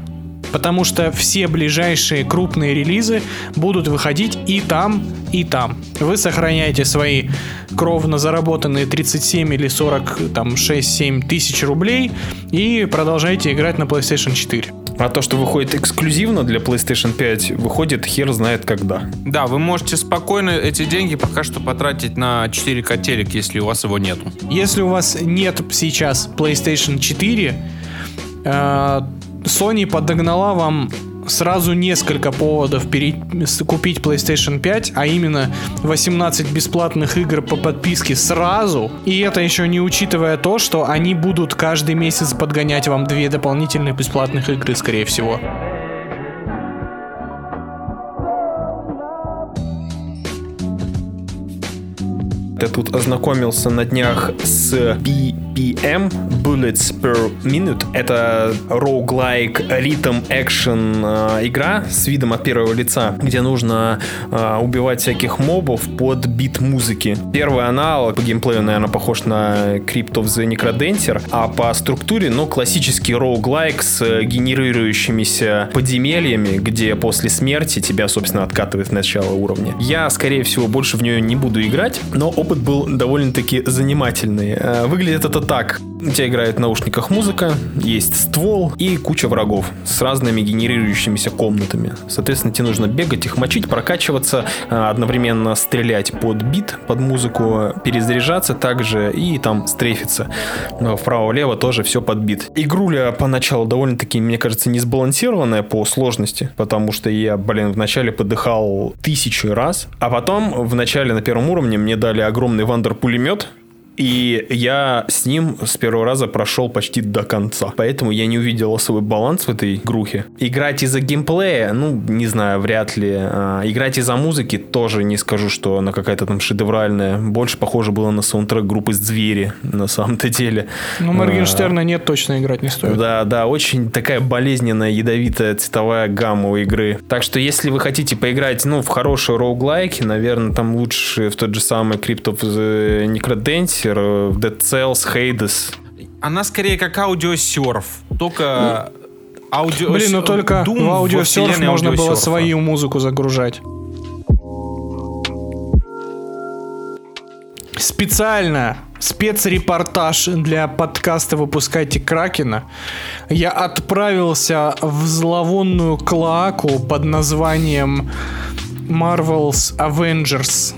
Потому что все ближайшие крупные релизы будут выходить и там, и там. Вы сохраняете свои кровно заработанные 37 или 40, там, 6-7 тысяч рублей и продолжаете играть на PlayStation 4. А то, что выходит эксклюзивно для PlayStation 5, выходит хер знает когда. Да, вы можете спокойно эти деньги пока что потратить на 4К телек, если у вас его нету. Если у вас нет сейчас PlayStation 4, э, Sony подогнала вам сразу несколько поводов купить PlayStation 5, а именно 18 бесплатных игр по подписке сразу. И это еще не учитывая то, что они будут каждый месяц подгонять вам две дополнительных бесплатных игры, скорее всего. Я тут ознакомился на днях с BPM, Bullets per Minute. Это roguelike rhythm action э, игра с видом от первого лица, где нужно э, убивать всяких мобов под бит музыки. Первый аналог по геймплею, наверное, похож на Crypt of the Necrodancer, а по структуре, ну, классический roguelike с генерирующимися подземельями, где после смерти тебя, собственно, откатывает в начало уровня. Я, скорее всего, больше в нее не буду играть, но опыт был довольно-таки занимательный. Э, Выглядит это так. У тебя играет в наушниках музыка, есть ствол и куча врагов с разными генерирующимися комнатами. Соответственно, тебе нужно бегать, их мочить, прокачиваться, э, одновременно стрелять под бит, под музыку, перезаряжаться также и там стрейфиться. Э, Вправо-влево тоже все под бит. Игруля поначалу довольно-таки, мне кажется, не сбалансированная по сложности, потому что я, блин, вначале подыхал тысячи раз, а потом в начале на первом уровне мне дали огромный вандер-пулемет, и я с ним с первого раза прошел почти до конца. Поэтому я не увидел особый баланс в этой игрухе. Играть из-за геймплея, ну, не знаю, вряд ли. А, играть из-за музыки тоже не скажу, что она какая-то там шедевральная. Больше похоже было на саундтрек группы «Звери», на самом-то деле. Ну, Моргенштерна нет, точно играть не стоит. Да, да, очень такая болезненная, ядовитая цветовая гамма у игры. Так что, если вы хотите поиграть, ну, в хорошие роуглайки, наверное, там лучше в тот же самый Crypt of the Necrodancer, в Dead Cells, Hades. Она скорее как аудиосерф, только аудио... Блин, ну только Doom в аудиосерф можно было аудиосерфа. свою музыку загружать. Специально спецрепортаж для подкаста «Выпускайте Кракена» я отправился в зловонную клоаку под названием Marvel's Avengers.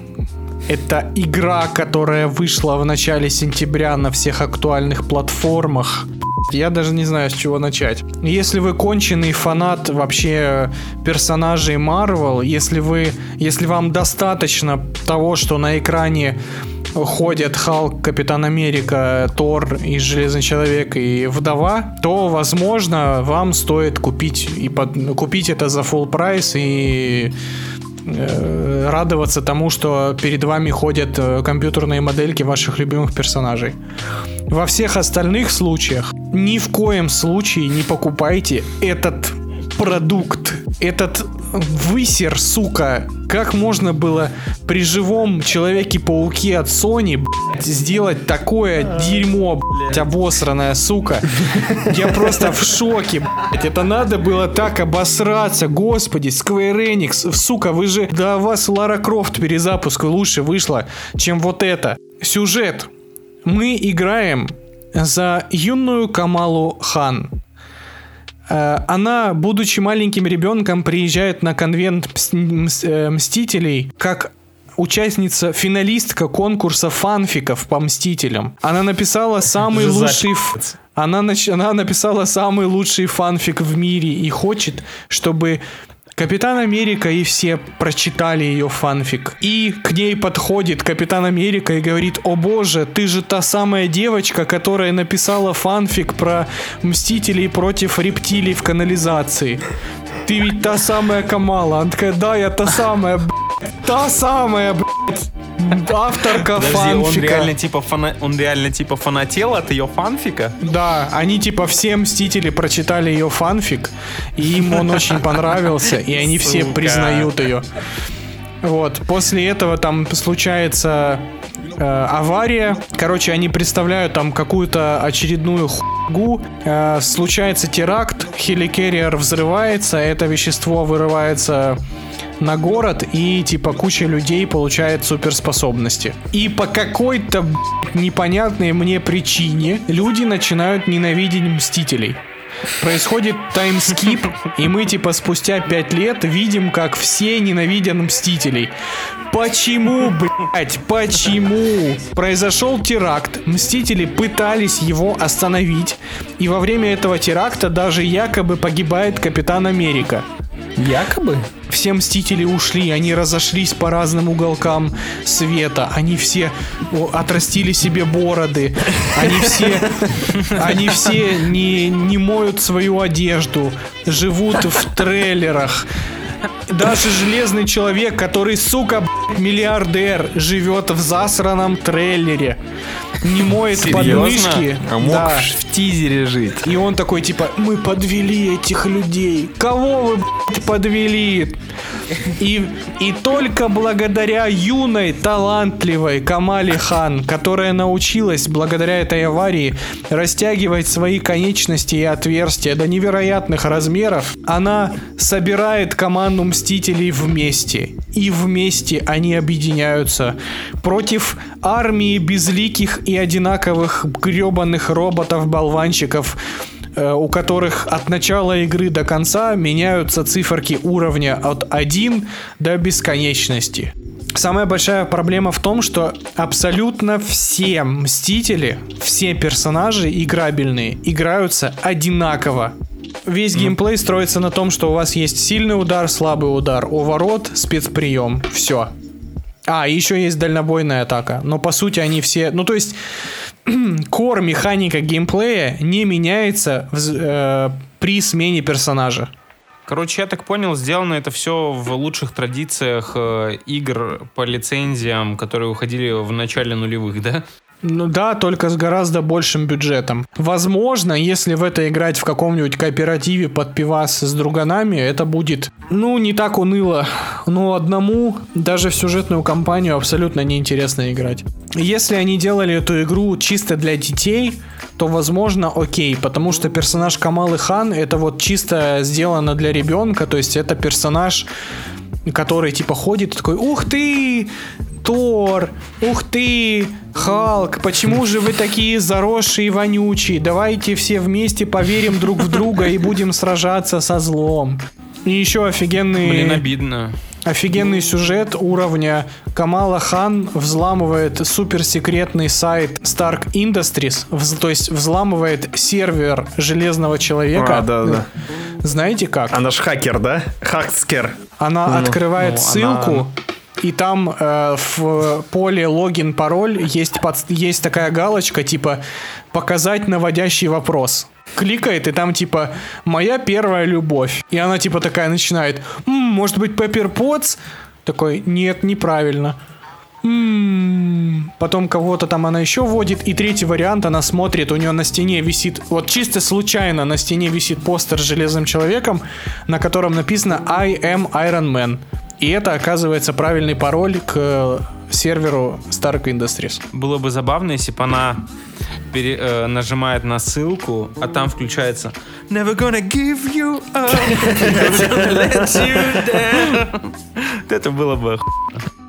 Это игра, которая вышла в начале сентября на всех актуальных платформах. Я даже не знаю, с чего начать. Если вы конченый фанат вообще персонажей Marvel, если вы, если вам достаточно того, что на экране ходят Халк, Капитан Америка, Тор и Железный Человек и Вдова, то, возможно, вам стоит купить и под- купить это за full прайс и радоваться тому, что перед вами ходят э, компьютерные модельки ваших любимых персонажей. Во всех остальных случаях ни в коем случае не покупайте этот продукт, этот высер, сука. Как можно было при живом Человеке-пауке от Sony блядь, сделать такое дерьмо, блядь, обосранное, сука? Я просто в шоке, блядь. Это надо было так обосраться, господи, Square Enix, сука, вы же, да вас Лара Крофт перезапуск лучше вышла, чем вот это. Сюжет. Мы играем за юную Камалу Хан. Э, Она, будучи маленьким ребенком, приезжает на конвент э, Мстителей как участница, финалистка конкурса фанфиков по Мстителям. Она написала самый лучший... Она, нач- она написала самый лучший фанфик в мире и хочет, чтобы Капитан Америка и все прочитали ее фанфик. И к ней подходит Капитан Америка и говорит, о боже, ты же та самая девочка, которая написала фанфик про Мстителей против рептилий в канализации. Ты ведь та самая Камала. Она такая, да, я та самая, блядь, та самая, блядь, авторка Подожди, он фанфика. реально типа фана... он реально типа фанател от ее фанфика? Да, они типа все мстители прочитали ее фанфик, и им он очень понравился, и они все признают ее. Вот, после этого там случается э, авария. Короче, они представляют там какую-то очередную хуйню. Э, случается теракт, helicarrier взрывается, это вещество вырывается на город, и типа куча людей получает суперспособности. И по какой-то непонятной мне причине люди начинают ненавидеть Мстителей. Происходит таймскип, и мы типа спустя пять лет видим, как все ненавидят Мстителей. Почему, блять, почему? Произошел теракт, Мстители пытались его остановить, и во время этого теракта даже якобы погибает Капитан Америка. Якобы? Все мстители ушли, они разошлись по разным уголкам света, они все отрастили себе бороды, они все, они все не, не моют свою одежду, живут в трейлерах. Даже железный человек, который, сука, блядь, миллиардер, живет в засраном трейлере. Не моет Серьезно? подмышки. А мог Да. в тизере жить. И он такой, типа, мы подвели этих людей. Кого вы, блядь, подвели? И, и только благодаря юной, талантливой Камали Хан, которая научилась благодаря этой аварии растягивать свои конечности и отверстия до невероятных размеров, она собирает команду Мстителей вместе. И вместе они объединяются против армии безликих и одинаковых гребаных роботов-болванщиков, э, у которых от начала игры до конца меняются циферки уровня от 1 до бесконечности. Самая большая проблема в том, что абсолютно все мстители, все персонажи играбельные, играются одинаково. Весь геймплей строится на том, что у вас есть сильный удар, слабый удар, уворот, спецприем. Все. А, еще есть дальнобойная атака. Но по сути они все... Ну то есть кор механика геймплея не меняется в- э, при смене персонажа. Короче, я так понял, сделано это все в лучших традициях э, игр по лицензиям, которые уходили в начале нулевых, да? Ну да, только с гораздо большим бюджетом. Возможно, если в это играть в каком-нибудь кооперативе под пивас с друганами, это будет, ну, не так уныло. Но одному даже в сюжетную кампанию абсолютно неинтересно играть. Если они делали эту игру чисто для детей, то возможно окей, потому что персонаж Камалы Хан это вот чисто сделано для ребенка, то есть это персонаж, который типа ходит такой, ух ты, Тор, ух ты, Халк, почему же вы такие заросшие и вонючие? Давайте все вместе поверим друг в друга и будем сражаться со злом. И еще офигенный, Блин, обидно. Офигенный сюжет уровня Камала Хан взламывает суперсекретный сайт Stark Industries, то есть взламывает сервер Железного Человека. А, да, да. Знаете как? Она ж хакер, да? Хакскер. Она открывает ну, ссылку, она- и там э, в поле логин пароль есть под- есть такая галочка типа показать наводящий вопрос. Кликает и там типа моя первая любовь. И она типа такая начинает. «М, может быть Пеппер Потс? Такой нет неправильно. М, Потом кого-то там она еще вводит. И третий вариант, она смотрит, у нее на стене висит, вот чисто случайно на стене висит постер с Железным Человеком, на котором написано I am Iron Man. И это оказывается правильный пароль к э, серверу Stark Industries. Было бы забавно, если бы она пере- э, нажимает на ссылку, а там включается Never gonna give you up, never gonna let you down. Это было бы оху-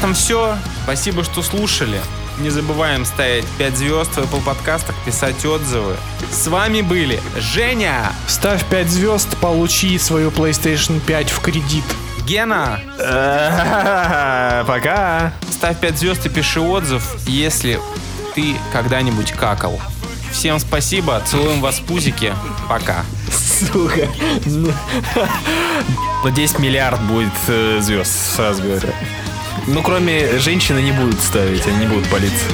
этом все. Спасибо, что слушали. Не забываем ставить 5 звезд в Apple подкастах, писать отзывы. С вами были Женя, Ставь 5 звезд, получи свою PlayStation 5 в кредит. Гена. Пока. Ставь 5 звезд и пиши отзыв, если ты когда-нибудь какал. Всем спасибо, целуем вас в пузики. Пока. Сука. Ну, 10 миллиард будет э, звезд, сразу говорю. Ну, кроме женщины не будут ставить, они не будут палиться.